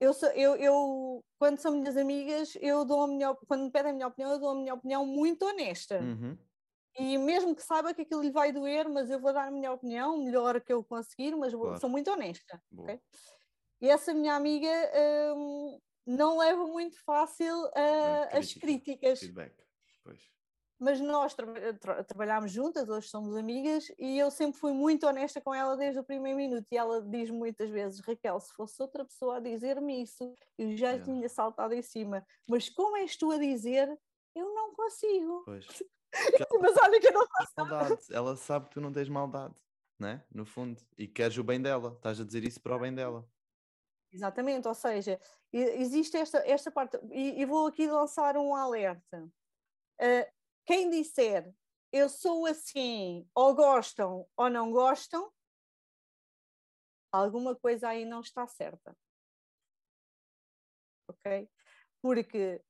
eu, sou, eu, eu, quando são minhas amigas, eu dou a minha, quando me pedem a minha opinião, eu dou a minha opinião muito honesta. Uhum. E mesmo que saiba que aquilo lhe vai doer, mas eu vou dar a minha opinião, melhor que eu conseguir, mas claro. sou muito honesta. Okay? E essa minha amiga hum, não leva muito fácil as críticas. Feedback. Pois mas nós tra tra trabalhámos juntas, hoje somos amigas, e eu sempre fui muito honesta com ela desde o primeiro minuto. E ela diz muitas vezes: Raquel, se fosse outra pessoa a dizer-me isso, eu já yeah. tinha saltado em cima. Mas como és tu a dizer, eu não consigo. Pois. *laughs* *laughs* mas olha que eu não faço. Maldade. Ela sabe que tu não tens maldade, né? no fundo, e queres o bem dela, estás a dizer isso para o bem dela. Exatamente, ou seja, existe esta, esta parte, e, e vou aqui lançar um alerta. Uh, quem disser eu sou assim, ou gostam ou não gostam, alguma coisa aí não está certa. Ok? Porque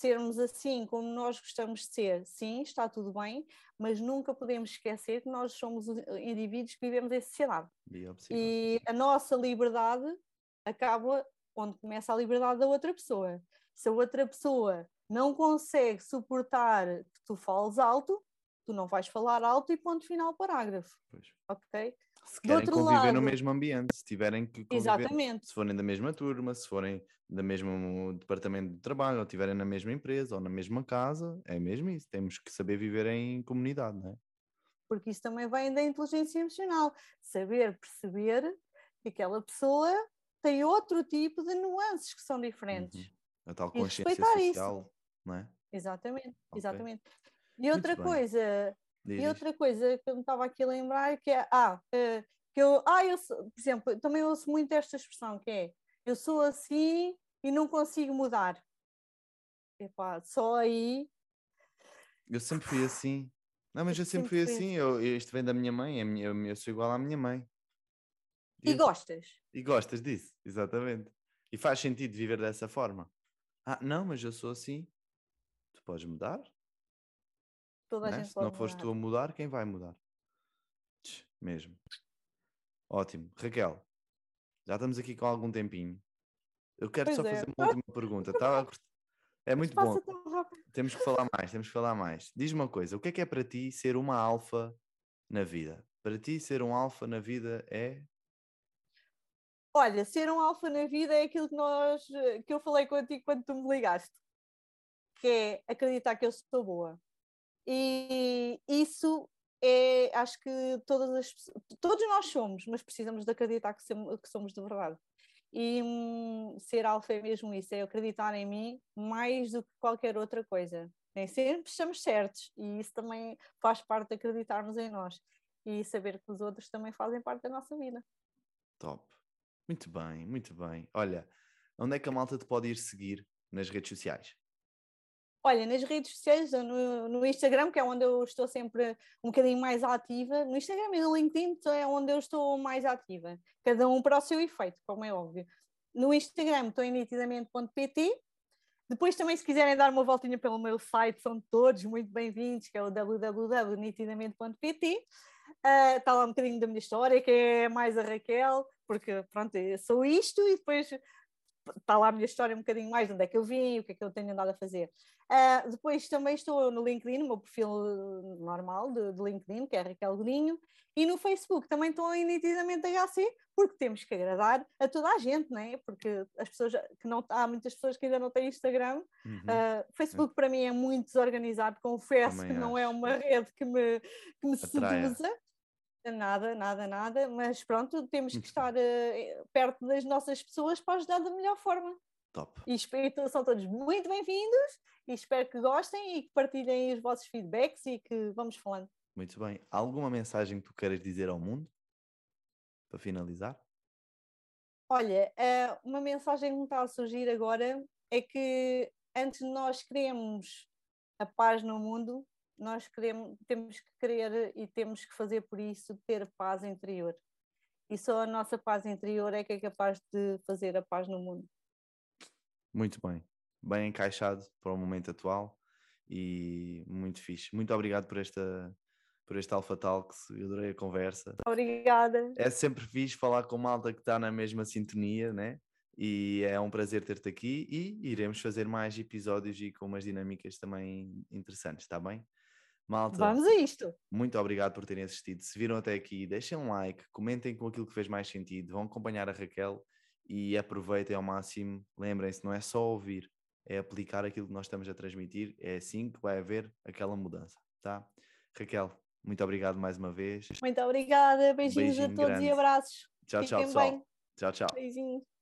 sermos assim como nós gostamos de ser, sim, está tudo bem, mas nunca podemos esquecer que nós somos indivíduos que vivemos em sociedade. E a nossa liberdade acaba onde começa a liberdade da outra pessoa. Se a outra pessoa não consegue suportar que tu fales alto, tu não vais falar alto e ponto final parágrafo. Pois. Ok? Se querem conviver lado, no mesmo ambiente, se tiverem que conviver, exatamente. se forem da mesma turma, se forem do mesmo departamento de trabalho, ou estiverem na mesma empresa, ou na mesma casa, é mesmo isso. Temos que saber viver em comunidade, não é? Porque isso também vem da inteligência emocional. Saber perceber que aquela pessoa tem outro tipo de nuances que são diferentes. Uhum. A tal consciência social. Isso não é? Exatamente, okay. exatamente. E outra coisa, Diz. e outra coisa que eu me estava aqui a lembrar que é, ah, eh, que eu, ah, eu sou, por exemplo, também ouço muito esta expressão que é, eu sou assim e não consigo mudar. Epá, só aí. Eu sempre fui assim. Não, mas eu, eu sempre, fui assim. Eu, isto vem da minha mãe, eu, eu sou igual à minha mãe. E, e gostas? E gostas disso, exatamente. E faz sentido viver dessa forma. Ah, não, mas eu sou assim podes mudar. Toda né? Se não fores tu a mudar, quem vai mudar? Mesmo. Ótimo. Raquel, já estamos aqui com algum tempinho. Eu quero pois só é. fazer uma última pergunta. Tá? É muito bom. Temos que falar mais, temos que falar mais. Diz-me uma coisa, o que é que é para ti ser uma alfa na vida? Para ti ser um alfa na vida é Olha, ser um alfa na vida é aquilo que nós que eu falei contigo quando tu me ligaste que é acreditar que eu sou boa. E isso é, acho que todas as todos nós somos, mas precisamos de acreditar que somos, que somos de verdade. E hum, ser alfa é mesmo isso, é acreditar em mim mais do que qualquer outra coisa. Nem sempre estamos certos, e isso também faz parte de acreditarmos em nós e saber que os outros também fazem parte da nossa vida. Top. Muito bem, muito bem. Olha, onde é que a malta te pode ir seguir nas redes sociais? Olha, nas redes sociais, no, no, Instagram, que é onde eu estou sempre um bocadinho mais ativa, no Instagram e no LinkedIn é onde eu estou mais ativa, cada um para o seu efeito, como é óbvio. No Instagram estou em nitidamente.pt, depois também se quiserem dar uma voltinha pelo meu site, são todos muito bem-vindos, que é o www.nitidamente.pt. Uh, está lá um bocadinho da minha história, que é mais a Raquel, porque pronto, sou isto e depois está lá a minha história um bocadinho mais, de onde é que eu vim, o que é que eu tenho andado a fazer. Uh, depois também estou no LinkedIn, no meu perfil normal de, de, LinkedIn, que é Raquel Godinho, e no Facebook também estou em nitidamente HC, porque temos que agradar a toda a gente, não é? Porque as pessoas que não há muitas pessoas que ainda não têm Instagram. Uhum. Uh, Facebook é. para mim é muito desorganizado, confesso também que acho. não é uma rede que me, que me seduza. Nada, nada, nada, mas pronto, temos que estar uh, perto das nossas pessoas para ajudar da melhor forma. Top. E espero, são todos muito bem-vindos e espero que gostem e que partilhem os vossos feedbacks e que vamos falando. Muito bem. Alguma mensagem que tu queiras dizer ao mundo? para finalizar? Olha, eh, uma mensagem que me está a surgir agora é que antes de nós queremos a paz no mundo, nós queremos, temos que querer e temos que fazer por isso ter paz interior. E só a nossa paz interior é que é capaz de fazer a paz no mundo. Muito bem, bem encaixado para o momento atual e muito fixe. Muito obrigado por esta por este Alpha Talks, eu adorei a conversa. Obrigada. É sempre fixe falar com malta que está na mesma sintonia, né? E é um prazer ter-te aqui e iremos fazer mais episódios e com umas dinâmicas também interessantes, está bem? Malta, vamos a isto. Muito obrigado por terem assistido. Se viram até aqui, deixem um like, comentem com aquilo que fez mais sentido, vão acompanhar a Raquel e aproveitem ao máximo. Lembrem-se, não é só ouvir, é aplicar aquilo que nós estamos a transmitir. É assim que vai haver aquela mudança, tá? Raquel, muito obrigado mais uma vez. Muito obrigada. Beijinhos Beijinho a todos grande. e abraços. Tchau, Fiquem tchau, pessoal. Bem. Tchau, tchau. Beijinhos.